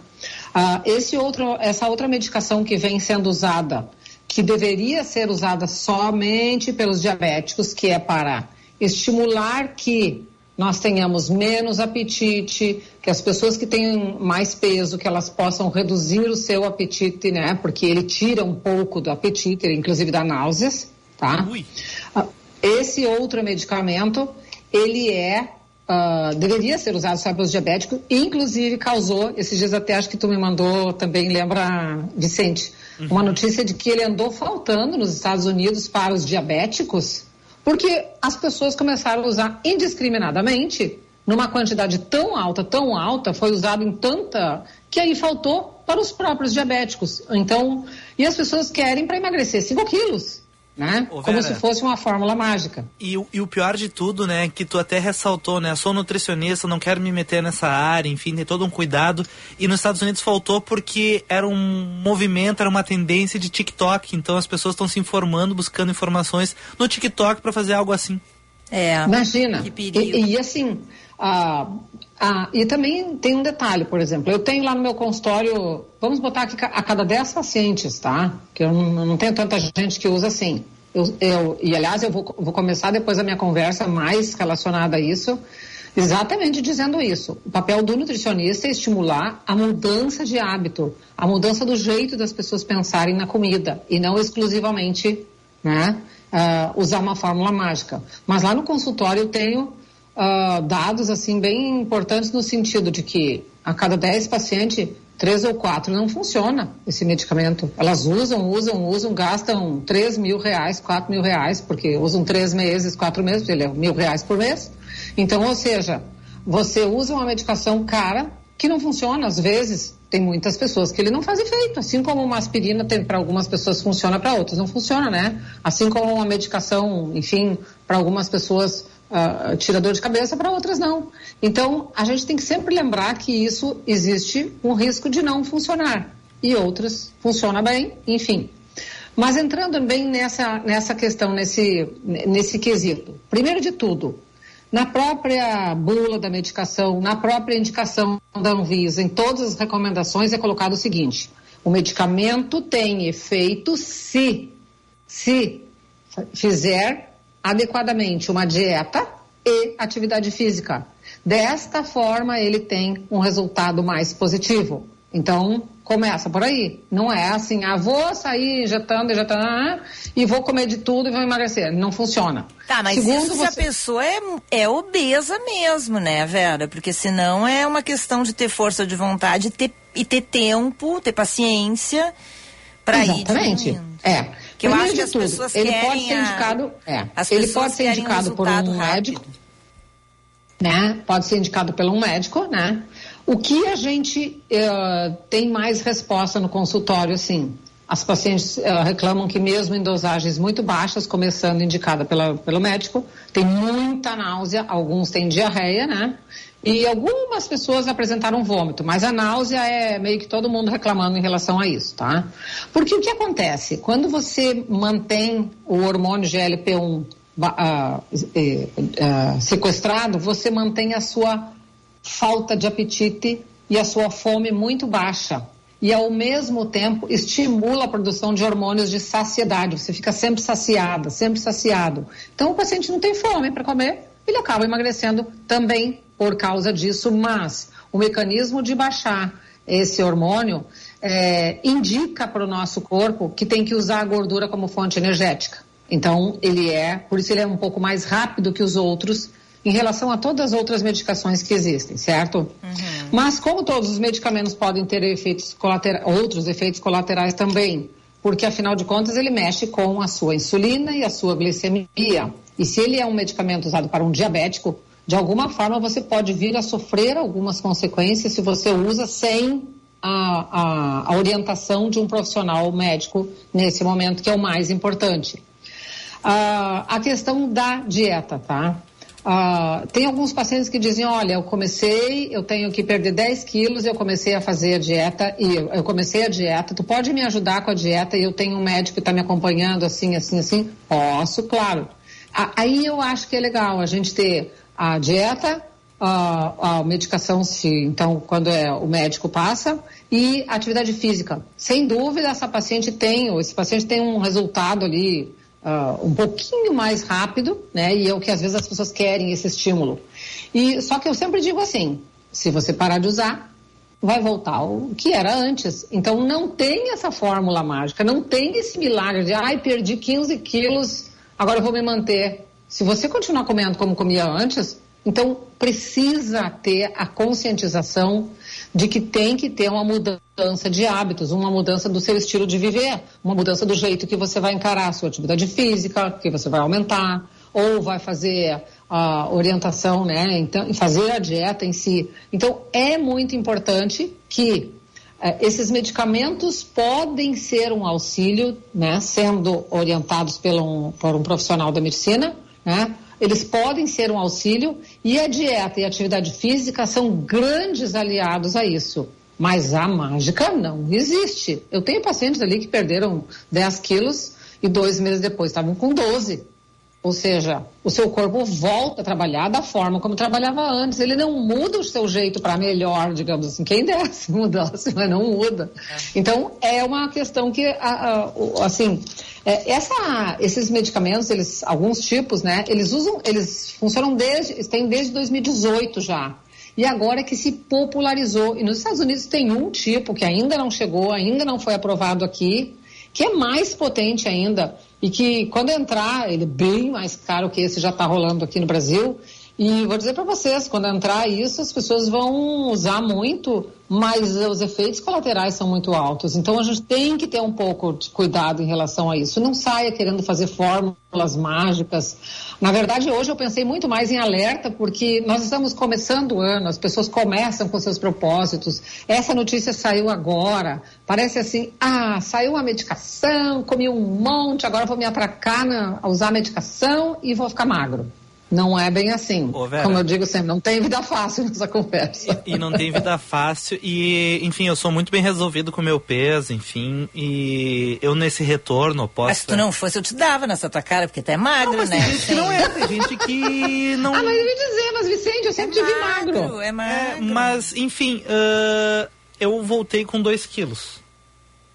Ah, esse outro, essa outra medicação que vem sendo usada, que deveria ser usada somente pelos diabéticos, que é para estimular que nós tenhamos menos apetite, que as pessoas que têm mais peso, que elas possam reduzir o seu apetite, né? Porque ele tira um pouco do apetite, inclusive dá náuseas, tá? Ui. Ah, Esse outro medicamento, ele é uh, deveria ser usado só pelos diabéticos, e inclusive causou, esses dias até acho que tu me mandou também, lembra, Vicente, uhum. uma notícia de que ele andou faltando nos Estados Unidos para os diabéticos, porque as pessoas começaram a usar indiscriminadamente, numa quantidade tão alta, tão alta, foi usado em tanta, que aí faltou para os próprios diabéticos. Então, e as pessoas querem para emagrecer 5 quilos né? Ô, Como se fosse uma fórmula mágica. E, e, o pior de tudo, né, que tu até ressaltou, né? Sou nutricionista, não quero me meter nessa área, enfim, tem todo um cuidado. E nos Estados Unidos faltou porque era um movimento, era uma tendência de TikTok. Então as pessoas estão se informando, buscando informações no TikTok para fazer algo assim. É. Imagina. Que perigo. E, e assim, ah, ah, e também tem um detalhe, por exemplo, eu tenho lá no meu consultório, vamos botar aqui a cada 10 pacientes, tá? Que eu não, não tenho tanta gente que usa assim. Eu, eu, e aliás, eu vou, vou começar depois a minha conversa mais relacionada a isso, exatamente dizendo isso. O papel do nutricionista é estimular a mudança de hábito, a mudança do jeito das pessoas pensarem na comida e não exclusivamente né, uh, usar uma fórmula mágica. Mas lá no consultório eu tenho uh, dados assim bem importantes no sentido de que a cada 10 pacientes, três ou quatro não funciona esse medicamento. Elas usam, usam, usam, gastam 3 mil reais, 4 mil reais, porque usam três meses, quatro meses, ele é mil reais por mês. Então, ou seja, você usa uma medicação cara que não funciona, às vezes, tem muitas pessoas que ele não faz efeito, assim como uma aspirina tem para algumas pessoas funciona, para outras não funciona, né? Assim como uma medicação, enfim, para algumas pessoas uh, tira dor de cabeça, para outras não. Então, a gente tem que sempre lembrar que isso existe um risco de não funcionar. E outras funciona bem, enfim. Mas entrando também nessa, nessa questão, nesse, nesse quesito. Primeiro de tudo, na própria bula da medicação, na própria indicação da Anvisa, em todas as recomendações é colocado o seguinte: o medicamento tem efeito se, se fizer adequadamente uma dieta e atividade física. Desta forma, ele tem um resultado mais positivo. Então, começa por aí. Não é assim, ah, vou sair injetando, injetando, ah, e vou comer de tudo e vou emagrecer. Não funciona. Tá, mas Segundo isso você... se a pessoa é, é obesa mesmo, né, Vera? Porque senão é uma questão de ter força de vontade ter, e ter tempo, ter paciência para ir Exatamente. É. Que eu acho que as tudo, pessoas ele pode ser indicado, a... é, ele pode ser indicado um por um rápido. médico, né? Pode ser indicado por um médico, né? O que a gente uh, tem mais resposta no consultório, assim, as pacientes uh, reclamam que mesmo em dosagens muito baixas, começando indicada pela, pelo médico, tem muita náusea, alguns têm diarreia, né? E algumas pessoas apresentaram vômito, mas a náusea é meio que todo mundo reclamando em relação a isso, tá? Porque o que acontece? Quando você mantém o hormônio GLP-1 uh, uh, uh, sequestrado, você mantém a sua falta de apetite e a sua fome muito baixa. E ao mesmo tempo estimula a produção de hormônios de saciedade. Você fica sempre saciada, sempre saciado. Então o paciente não tem fome para comer, ele acaba emagrecendo também por causa disso, mas o mecanismo de baixar esse hormônio é, indica para o nosso corpo que tem que usar a gordura como fonte energética. Então, ele é, por isso ele é um pouco mais rápido que os outros em relação a todas as outras medicações que existem, certo? Uhum. Mas como todos os medicamentos podem ter efeitos colaterais, outros efeitos colaterais também, porque afinal de contas ele mexe com a sua insulina e a sua glicemia. E se ele é um medicamento usado para um diabético, de alguma forma você pode vir a sofrer algumas consequências se você usa sem a, a, a orientação de um profissional médico nesse momento, que é o mais importante. Ah, a questão da dieta, tá? Ah, tem alguns pacientes que dizem, olha, eu comecei, eu tenho que perder 10 quilos, eu comecei a fazer a dieta e eu, eu comecei a dieta, tu pode me ajudar com a dieta e eu tenho um médico que está me acompanhando assim, assim, assim? Posso, claro. Aí eu acho que é legal a gente ter a dieta, a, a medicação, se, então, quando é, o médico passa, e atividade física. Sem dúvida, essa paciente tem, ou esse paciente tem um resultado ali uh, um pouquinho mais rápido, né? E é o que às vezes as pessoas querem, esse estímulo. E só que eu sempre digo assim, se você parar de usar, vai voltar ao que era antes. Então não tem essa fórmula mágica, não tem esse milagre de, ai, perdi 15 quilos, agora eu vou me manter. Se você continuar comendo como comia antes, Então, precisa ter a conscientização de que tem que ter uma mudança de hábitos, uma mudança do seu estilo de viver, uma mudança do jeito que você vai encarar a sua atividade física, que você vai aumentar, ou vai fazer a orientação, né, então, fazer a dieta em si. Então, é muito importante que esses medicamentos podem ser um auxílio, né, sendo orientados por um, por um profissional da medicina, né, eles podem ser um auxílio e a dieta e a atividade física são grandes aliados a isso. Mas a mágica não existe. Eu tenho pacientes ali que perderam 10 quilos e dois meses depois estavam com 12. Ou seja, o seu corpo volta a trabalhar da forma como trabalhava antes. Ele não muda o seu jeito para melhor, digamos assim. Quem desse mudasse, mas não muda. Então, é uma questão que, assim, é, essa, esses medicamentos, eles, alguns tipos, né, eles usam, eles funcionam desde, têm desde 2018 já. E agora é que se popularizou. E nos Estados Unidos tem um tipo que ainda não chegou, ainda não foi aprovado aqui, que é mais potente ainda e que quando entrar, ele é bem mais caro que esse já está rolando aqui no Brasil. E vou dizer para vocês, quando entrar isso, as pessoas vão usar muito, mas os efeitos colaterais são muito altos. Então a gente tem que ter um pouco de cuidado em relação a isso. Não saia querendo fazer fórmulas mágicas. Na verdade, hoje eu pensei muito mais em alerta, porque nós estamos começando o ano, as pessoas começam com seus propósitos. Essa notícia saiu agora. Parece assim, ah, saiu uma medicação, comi um monte, agora vou me atracar a usar a medicação e vou ficar magro. Não é bem assim. Ô, Como eu digo sempre, não tem vida fácil nessa conversa. E, e, não tem vida fácil. E, enfim, eu sou muito bem resolvido com o meu peso, enfim. E eu nesse retorno posso. Mas se tu não fosse, eu te dava nessa tua cara, porque tu é magro, não, mas né? Tem gente que não é, tem gente que não. ah, mas eu ia dizer, mas Vicente, eu sempre é tive magro. magro. É magro. É, mas, enfim, uh, eu voltei com 2 quilos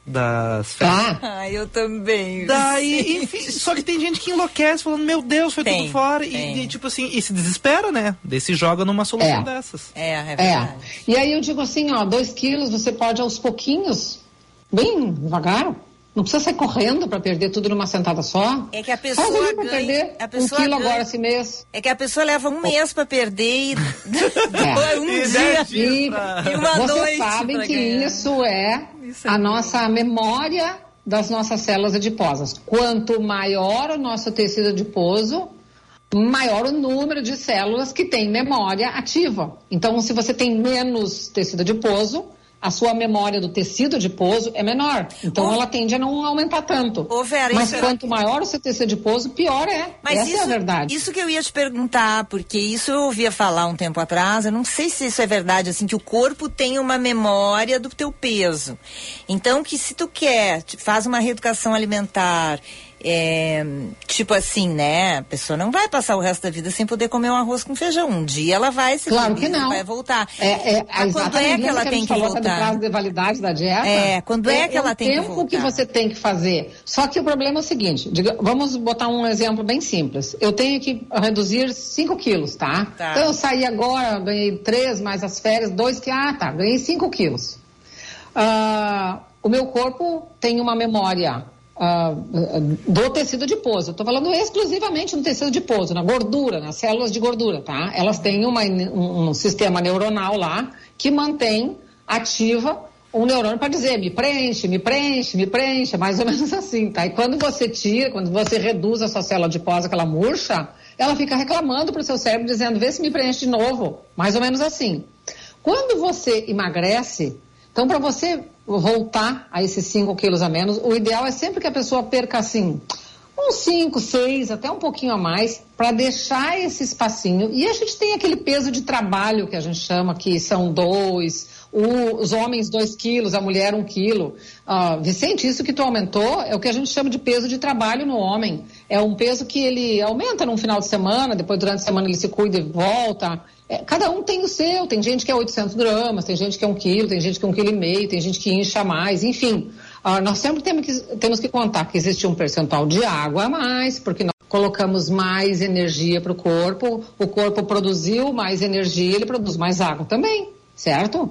das festas. Ah, eu também. Daí, enfim, só que tem gente que enlouquece falando, meu Deus, foi tem, tudo fora. E, e, tipo assim, e se desespera, né? Daí se joga numa solução é. dessas. É, é verdade. É. E aí eu digo assim, ó, dois quilos você pode aos pouquinhos, bem devagar. Não precisa sair correndo para perder tudo numa sentada só. É que a pessoa Faz ganha, perder a pessoa um quilo ganha. agora esse mês. É que a pessoa leva um mês para perder e é. um e dia e, e uma Vocês noite. sabem que ganhar. isso é, isso é a nossa memória das nossas células adiposas. Quanto maior o nosso tecido adiposo, maior o número de células que tem memória ativa. Então, se você tem menos tecido adiposo, a sua memória do tecido adiposo é menor. Então, ela tende a não aumentar tanto. Ô, Vera, Mas isso... quanto maior o seu tecido adiposo, pior é. Mas Essa isso, é a verdade. Isso que eu ia te perguntar, porque isso eu ouvia falar um tempo atrás, eu não sei se isso é verdade, assim, que o corpo tem uma memória do teu peso. Então, que se tu quer, faz uma reeducação alimentar, é, tipo assim, né? A pessoa não vai passar o resto da vida sem poder comer um arroz com feijão. Um dia ela vai se Claro que não. Vai voltar. É, é, ah, quando é que ela que tem que voltar? Do prazo de validade da dieta. É, quando é, é que ela é tem que voltar? o tempo que você tem que fazer. Só que o problema é o seguinte, diga, vamos botar um exemplo bem simples. Eu tenho que reduzir 5 quilos, tá? tá? Então eu saí agora, ganhei 3, mais as férias, 2 que, ah, tá, ganhei 5 quilos. Uh, o meu corpo tem uma memória Uh, do tecido adiposo. Estou falando exclusivamente no tecido adiposo, na gordura, nas células de gordura, tá? Elas têm uma, um, sistema neuronal lá que mantém ativa um neurônio para dizer me preenche, me preenche, me preenche, mais ou menos assim, tá? E quando você tira, quando você reduz a sua célula adiposa, aquela murcha, ela fica reclamando para o seu cérebro dizendo vê se me preenche de novo, mais ou menos assim. Quando você emagrece, então para você voltar a esses 5 quilos a menos, o ideal é sempre que a pessoa perca assim uns 5, 6, até um pouquinho a mais, para deixar esse espacinho. E a gente tem aquele peso de trabalho que a gente chama, que são dois, o, os homens 2 quilos, a mulher 1 um quilo. Uh, Vicente, isso que tu aumentou é o que a gente chama de peso de trabalho no homem. É um peso que ele aumenta no final de semana, depois durante a semana ele se cuida e volta. É, cada um tem o seu, tem gente que é 800 gramas, tem gente que é um quilo, tem gente que é um quilo e meio, tem gente que incha mais, enfim. Uh, nós sempre temos que, temos que contar que existe um percentual de água a mais, porque nós colocamos mais energia para o corpo, o corpo produziu mais energia, ele produz mais água também, certo?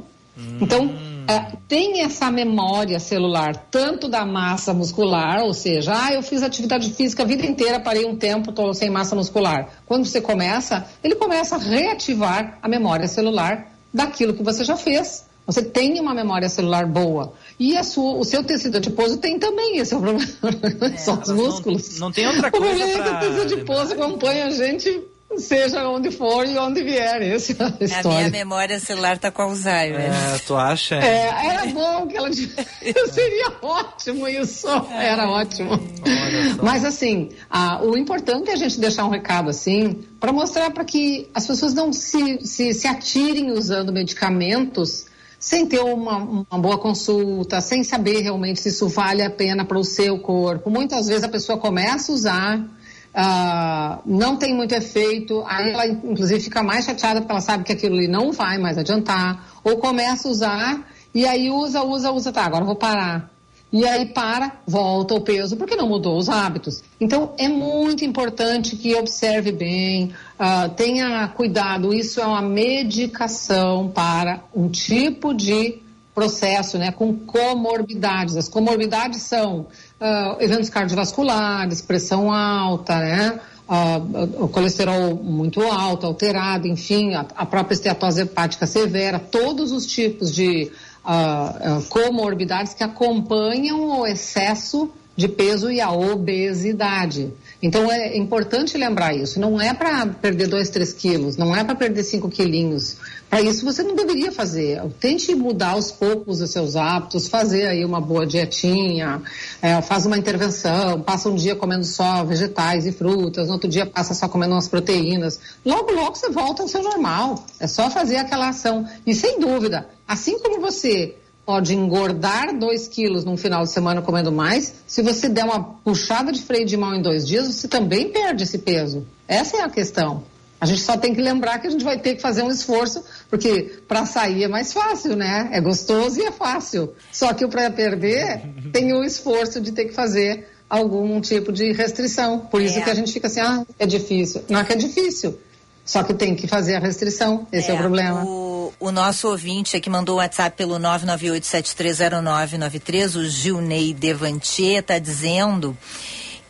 Então, é, tem essa memória celular, tanto da massa muscular, ou seja, ah, eu fiz atividade física a vida inteira, parei um tempo, estou sem massa muscular. Quando você começa, ele começa a reativar a memória celular daquilo que você já fez. Você tem uma memória celular boa. E sua, o seu tecido adiposo tem também, esse é o problema. É, São os músculos. Não, não, tem outra coisa. O problema é que o tecido adiposo acompanha a gente seja onde for e onde vier. Esse é a história. A minha memória celular tá com Alzheimer. É, tu acha? É, era bom que ela seria ótimo isso. Era ótimo. Mas assim, a, o importante é a gente deixar um recado assim para mostrar para que as pessoas não se, se, se atirem usando medicamentos sem ter uma, uma, boa consulta, sem saber realmente se isso vale a pena para o seu corpo. Muitas vezes a pessoa começa a usar, uh, não tem muito efeito, aí ela inclusive fica mais chateada porque ela sabe que aquilo ali não vai mais adiantar, ou começa a usar e aí usa, usa, usa, tá, agora vou parar. E aí para, volta o peso, porque não mudou os hábitos. Então é muito importante que observe bem, uh, tenha cuidado. Isso é uma medicação para um tipo de processo, né, com comorbidades. As comorbidades são uh, eventos cardiovasculares, pressão alta, né, uh, o colesterol muito alto, alterado, enfim, a, a própria esteatose hepática severa, todos os tipos de uh, comorbidades que acompanham o excesso de peso e a obesidade. Então é importante lembrar isso. Não é para perder 2, 3 quilos, não é para perder 5 quilinhos. Para isso você não deveria fazer. Tente mudar aos poucos os seus hábitos, fazer aí uma boa dietinha, é, faz uma intervenção, passa um dia comendo só vegetais e frutas, no outro dia passa só comendo umas proteínas. Logo, logo você volta ao seu normal. É só fazer aquela ação. E sem dúvida, assim como você pode engordar 2 quilos num final de semana comendo mais. Se você der uma puxada de freio de mão em dois dias, você também perde esse peso. Essa é a questão. A gente só tem que lembrar que a gente vai ter que fazer um esforço, porque para sair é mais fácil, né? É gostoso e é fácil. Só que para perder tem o esforço de ter que fazer algum tipo de restrição. Por isso é. que a gente fica assim, ah, é difícil. Não é que é difícil. Só que tem que fazer a restrição. Esse é, é o problema. O o nosso ouvinte aqui mandou o WhatsApp pelo 998730993, o Gilney Devantier, está dizendo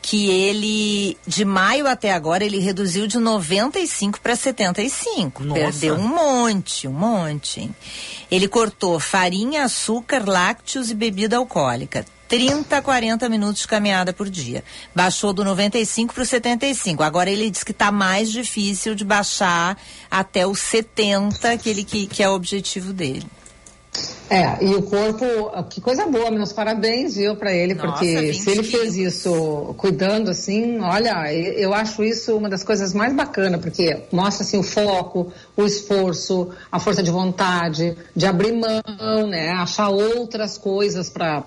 que ele, de maio até agora, ele reduziu de 95 para 75. Nossa. Perdeu um monte, um monte. Ele cortou farinha, açúcar, lácteos e bebida alcoólica. 30 a 40 minutos de caminhada por dia. Baixou do 95 para o 75. Agora ele diz que está mais difícil de baixar até o 70, que, ele, que, que é o objetivo dele. É, e o corpo, que coisa boa, meus parabéns, viu, para ele, Nossa, porque se ele fez isso cuidando assim, olha, eu acho isso uma das coisas mais bacanas, porque mostra assim o foco, o esforço, a força de vontade, de abrir mão, né, achar outras coisas para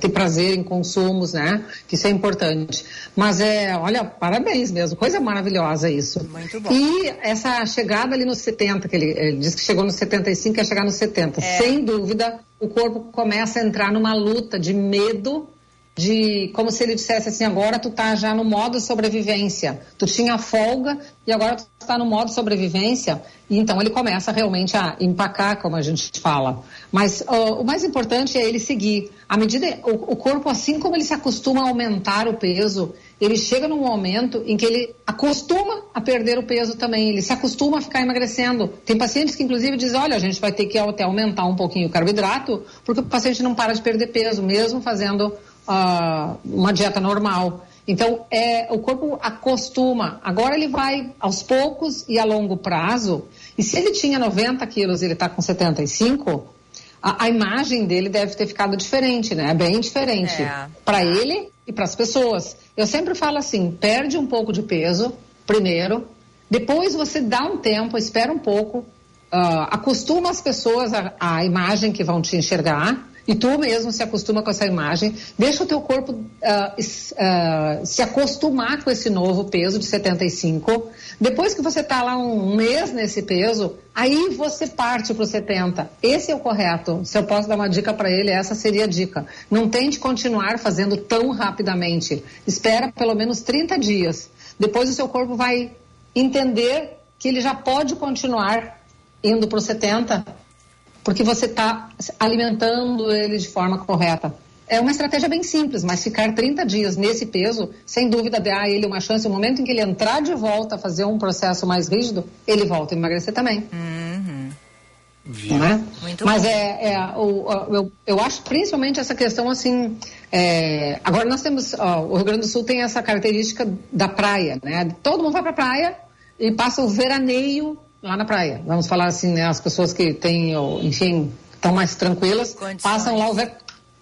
ter prazer em consumos, né, que isso é importante. Mas é, olha, parabéns mesmo, coisa maravilhosa isso. Muito bom. E essa chegada ali nos 70, que ele, ele disse que chegou nos 75, quer chegar nos 70. É. Sem dúvida, o corpo começa a entrar numa luta de medo de como se ele dissesse assim, agora tu tá já no modo sobrevivência. Tu tinha folga e agora tu está no modo sobrevivência. E então ele começa realmente a empacar, como a gente fala. Mas uh, o mais importante é ele seguir. À medida o, o corpo, assim como ele se acostuma a aumentar o peso, ele chega num momento em que ele acostuma a perder o peso também, ele se acostuma a ficar emagrecendo. Tem pacientes que inclusive dizem, olha, a gente vai ter que até aumentar um pouquinho o carboidrato, porque o paciente não para de perder peso, mesmo fazendo uh, uma dieta normal. Então, é, o corpo acostuma. Agora ele vai aos poucos e a longo prazo. E se ele tinha 90 quilos e ele está com 75, a, a, imagem dele deve ter ficado diferente, né? Bem diferente. É. Para ele e para as pessoas. Eu sempre falo assim: perde um pouco de peso, primeiro. Depois você dá um tempo, espera um pouco, uh, acostuma as pessoas à imagem que vão te enxergar e tu mesmo se acostuma com essa imagem, deixa o teu corpo uh, uh, se acostumar com esse novo peso de 75. Depois que você está lá um mês nesse peso, aí você parte para os 70. Esse é o correto. Se eu posso dar uma dica para ele, essa seria a dica. Não tente continuar fazendo tão rapidamente. Espera pelo menos 30 dias. Depois o seu corpo vai entender que ele já pode continuar indo para os 70 porque você está alimentando ele de forma correta. É uma estratégia bem simples, mas ficar 30 dias nesse peso, sem dúvida, dá a ele uma chance. No momento em que ele entrar de volta a fazer um processo mais rígido, ele volta a emagrecer também. Uhum. Né? Muito Mas bom. é, é o, o- eu, eu acho principalmente essa questão assim. é, agora nós temos. ó, o Rio Grande do Sul tem essa característica da praia, né? Todo mundo vai para a praia e passa o veraneio lá na praia. Vamos falar assim, né? As pessoas que têm, enfim, estão mais tranquilas, Condições. passam lá o ver...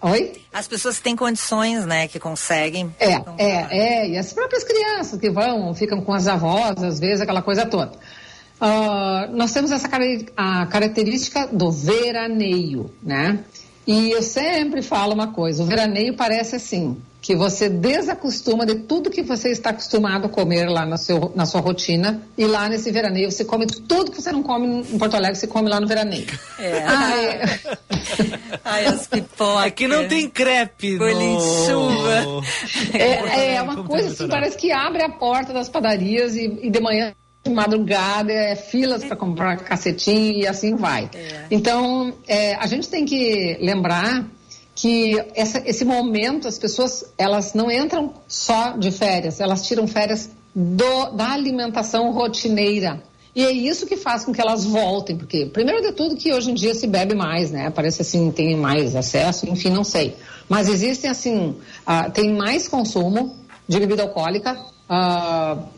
Oi? As pessoas que têm condições, né, que conseguem. É, Então, é, é. E as próprias crianças que vão, ficam com as avós, às vezes, aquela coisa toda. Ah, nós temos essa a característica do veraneio, né? E eu sempre falo uma coisa, o veraneio parece assim, que você desacostuma de tudo que você está acostumado a comer lá no seu, na sua rotina, e lá nesse veraneio você come tudo que você não come em Porto Alegre, você come lá no veraneio. É. Ah, é. Ai, as pipocas. É que não tem crepe Bolinho de no... chuva. É, é uma Como coisa assim, parece que abre a porta das padarias e, e de manhã, de madrugada, é filas para comprar cacetinho e assim vai. Então, é, a gente tem que lembrar que essa- esse momento, as pessoas, elas não entram só de férias, elas tiram férias do- da alimentação rotineira. E é isso que faz com que elas voltem, porque, primeiro de tudo, que hoje em dia se bebe mais, né? Parece assim, tem mais acesso, enfim, não sei. Mas existem, assim, ah, tem mais consumo de bebida alcoólica.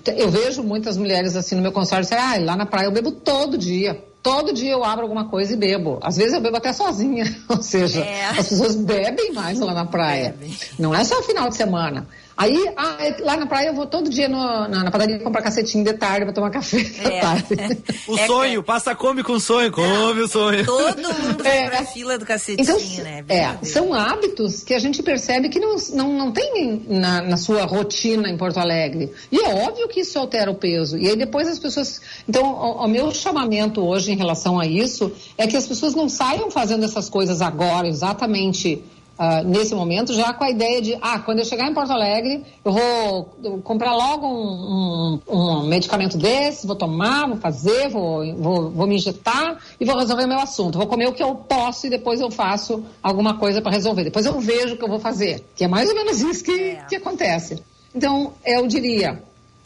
Te- eu vejo muitas mulheres, assim, no meu consultório, dizendo, ah, lá na praia eu bebo todo dia. Todo dia eu abro alguma coisa e bebo. Às vezes eu bebo até sozinha. Ou seja, É. as pessoas bebem mais lá na praia. Não é só final de semana. Aí, ah, é- lá na praia eu vou todo dia no- na, na padaria comprar cacetinho de tarde pra tomar café da É. tarde. O É sonho, passa come com sonho, come o sonho. Todo mundo vai É. pra fila do cacetinho, Então, né? é, são hábitos que a gente percebe que não, não, não tem na, na sua rotina em Porto Alegre. E é óbvio que isso altera o peso. E aí depois as pessoas. Então, o, o meu chamamento hoje em relação a isso é que as pessoas não saiam fazendo essas coisas agora, exatamente. Ah, nesse momento, já com a ideia de, ah, quando eu chegar em Porto Alegre, eu vou comprar logo um, um, um medicamento desse, vou tomar, vou fazer, vou, vou, vou me injetar e vou resolver o meu assunto. Vou comer o que eu posso e depois eu faço alguma coisa para resolver. Depois eu vejo o que eu vou fazer. Que é mais ou menos isso que, que acontece. Então, eu diria,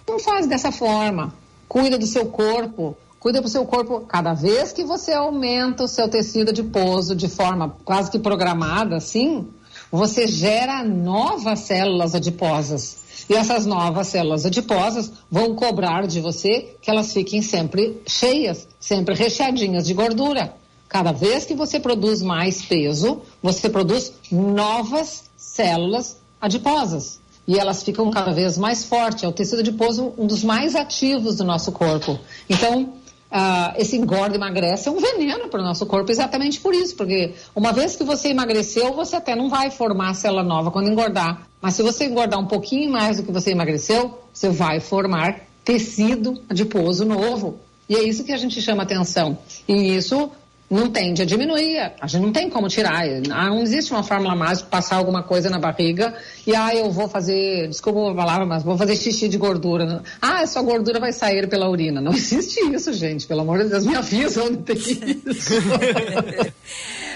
não faz dessa forma. Cuida do seu corpo. Cuida do seu corpo. Cada vez que você aumenta o seu tecido adiposo de forma quase que programada, assim, você gera novas células adiposas. E essas novas células adiposas vão cobrar de você que elas fiquem sempre cheias, sempre recheadinhas de gordura. Cada vez que você produz mais peso, você produz novas células adiposas. E elas ficam cada vez mais fortes. É o tecido adiposo um dos mais ativos do nosso corpo. Então, ah, esse engorda emagrece é um veneno para o nosso corpo, exatamente por isso. Porque uma vez que você emagreceu, você até não vai formar célula nova quando engordar. Mas se você engordar um pouquinho mais do que você emagreceu, você vai formar tecido adiposo novo. E é isso que a gente chama atenção. E isso não tende a diminuir, a gente não tem como tirar. Ah, Não existe uma fórmula mágica passar alguma coisa na barriga e ah, eu vou fazer, desculpa a palavra, mas vou fazer xixi de gordura. Ah, sua gordura vai sair pela urina. Não existe isso, gente. Pelo amor de Deus, me avisa onde tem isso.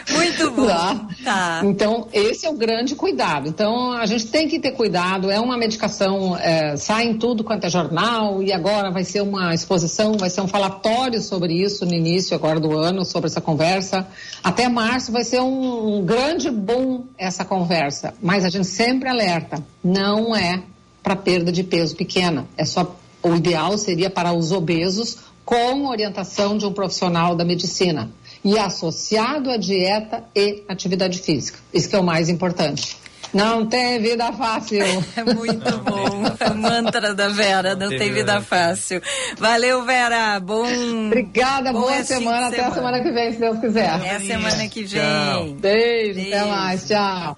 Muito bom. Tá? Tá. Então, esse é o grande cuidado. Então, a gente tem que ter cuidado. É uma medicação, é, sai em tudo quanto é jornal, e agora vai ser uma exposição, vai ser um falatório sobre isso no início agora do ano, sobre essa conversa. Até março vai ser um, um grande boom essa conversa. Mas a gente sempre alerta, não é para perda de peso pequena. É só o ideal seria para os obesos com orientação de um profissional da medicina e associado à dieta e atividade física. Isso que é o mais importante. Não tem vida fácil. É muito bom. O mantra da Vera, não tem vida fácil. Valeu, Vera. Bom. Obrigada, bom boa de semana. Até a semana que vem, se Deus quiser. Até a semana que vem. Beijo, até mais. Tchau.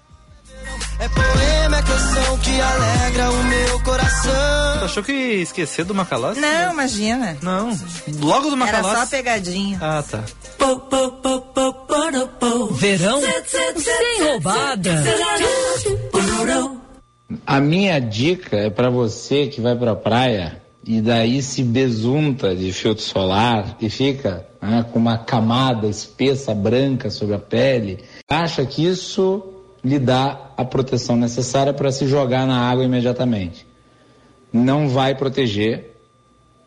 É poema, é canção que alegra o meu coração. Tu achou que ia esquecer do Macalossi? Não, imagina. Não. Logo do Era Macalossi? só pegadinha. Ah, tá. Verão sem roubada. A minha dica é para você que vai pra praia e daí se besunta de filtro solar e fica né, com uma camada espessa branca sobre a pele, acha que isso lhe dá a proteção necessária para se jogar na água imediatamente. Não vai proteger,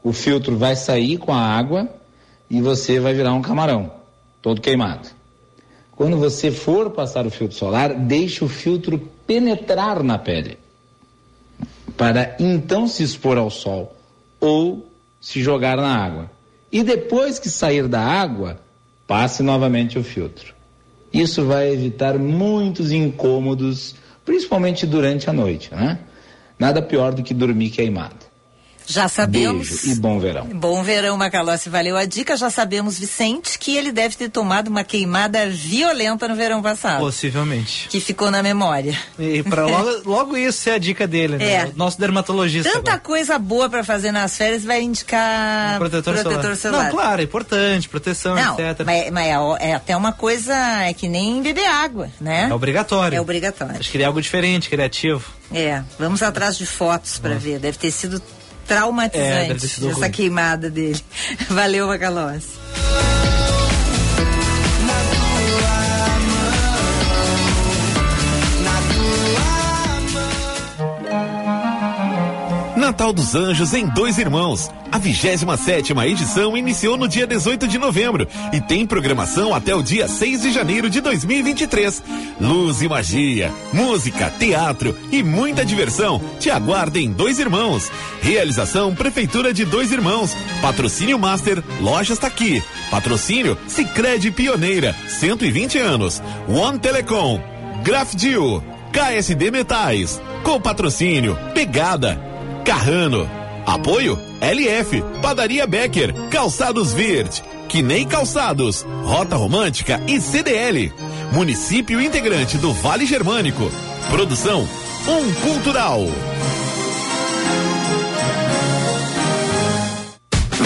o filtro vai sair com a água e você vai virar um camarão, todo queimado. Quando você for passar o filtro solar, deixe o filtro penetrar na pele, para então se expor ao sol ou se jogar na água. E depois que sair da água, passe novamente o filtro. Isso vai evitar muitos incômodos, principalmente durante a noite, né? Nada pior do que dormir queimado. Já sabemos. Beijo e bom verão. Bom verão, Macalossi. Valeu a dica. Já sabemos, Vicente, que ele deve ter tomado uma queimada violenta no verão passado. Possivelmente. Que ficou na memória. E para logo, logo isso é a dica dele, né? É. Nosso dermatologista. Tanta agora. coisa boa para fazer nas férias vai indicar protetor, protetor solar. Não, claro, é importante, proteção, Não, etc. mas, mas é, é até uma coisa, é que nem beber água, né? É obrigatório. É obrigatório. Acho que ele é algo diferente, criativo. É, vamos atrás de fotos para ver. Deve ter sido traumatizante É, essa queimada dele. Valeu, Macalossi. Natal dos Anjos em Dois Irmãos. A 27 edição iniciou no dia 18 de novembro e tem programação até o dia 6 de janeiro de 2023. Luz e magia, música, teatro e muita diversão te aguardem em Dois Irmãos. Realização Prefeitura de Dois Irmãos. Patrocínio Master Lojas Taqui. Patrocínio Sicredi Pioneira, 120 anos. One Telecom. Grafdil. KSD Metais. Com patrocínio Pegada. Carrano. Apoio LF, Padaria Becker, Calçados Verde, Quinei Calçados, Rota Romântica e CDL. Município integrante do Vale Germânico. Produção Um Cultural.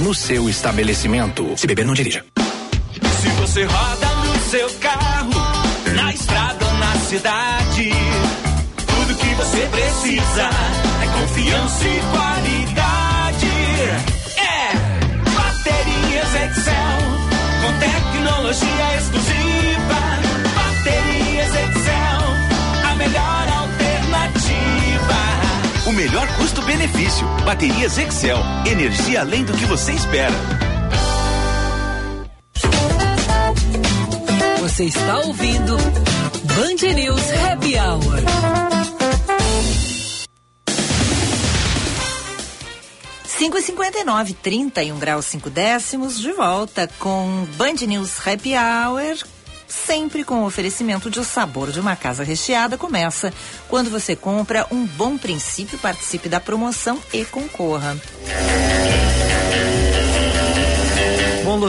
no seu estabelecimento. Se beber, não dirija. Se você roda no seu carro, na estrada ou na cidade, tudo que você precisa é confiança e qualidade. É Baterias Excel, com tecnologia exclusiva. O melhor custo-benefício. Baterias Excel. Energia além do que você espera. Você está ouvindo Band News Happy Hour. Cinco e cinquenta e nove, trinta e um graus cinco décimos, de volta com Band News Happy Hour, sempre com o oferecimento de o sabor de uma casa recheada. Começa quando você compra um bom princípio, participe da promoção e concorra.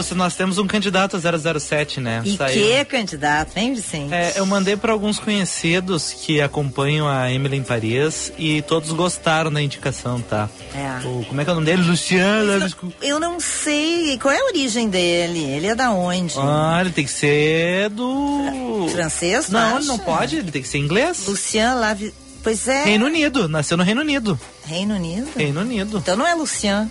Bom, Lúcio, nós temos um candidato a 007, né? E Saiu. que candidato, hein, Vicente? É, eu mandei para alguns conhecidos que acompanham a Emily em Paris e todos gostaram da indicação, tá? É. O, como é que é o nome dele? Luciano. Eu não sei qual é a origem dele. Ele é da onde? Ah, ele tem que ser do. Francês? Não, acha? ele não pode, ele tem que ser inglês. Lucian Lave. Pois é. Reino Unido, nasceu no Reino Unido. Reino Unido? Reino Unido. Então não é Lucian.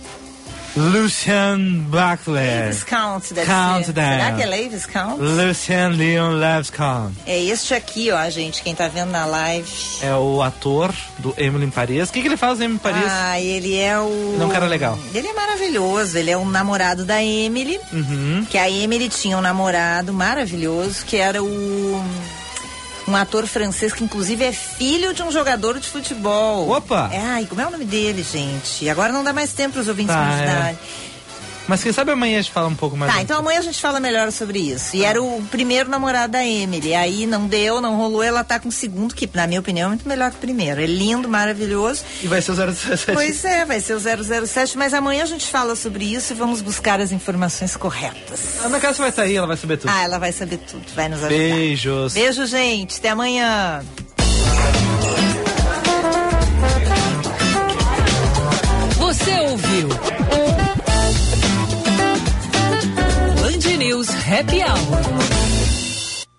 Lucian Butler. Leaves Count, deve Count ser. down. Será que é Leaves Count? Lucian Leon Leves Count. É este aqui, ó, gente, quem tá vendo na live. É o ator do Emily em Paris. O que, que ele faz no Emily em Paris? Ah, ele é o. Ele é um cara legal. Ele é maravilhoso, ele é o namorado da Emily. Uhum. Que a Emily tinha um namorado maravilhoso, que era o. Um ator francês que inclusive é filho de um jogador de futebol. Opa! É, ai, como é o nome dele, gente? Agora não dá mais tempo para os ouvintes Tá, me é. Mas quem sabe amanhã a gente fala um pouco mais. Tá, então amanhã a gente fala melhor sobre isso. E era o primeiro namorado da Emily. Aí não deu, não rolou. Ela tá com o segundo, que na minha opinião é muito melhor que o primeiro. É lindo, maravilhoso. E vai ser o 007. Pois é, vai ser o 007. Mas amanhã a gente fala sobre isso e vamos buscar as informações corretas. A Ana Cássia vai estar aí, ela vai saber tudo. Ah, ela vai saber tudo. Vai nos ajudar. Beijos. Beijo, gente. Até amanhã. Você ouviu? Happy Hour.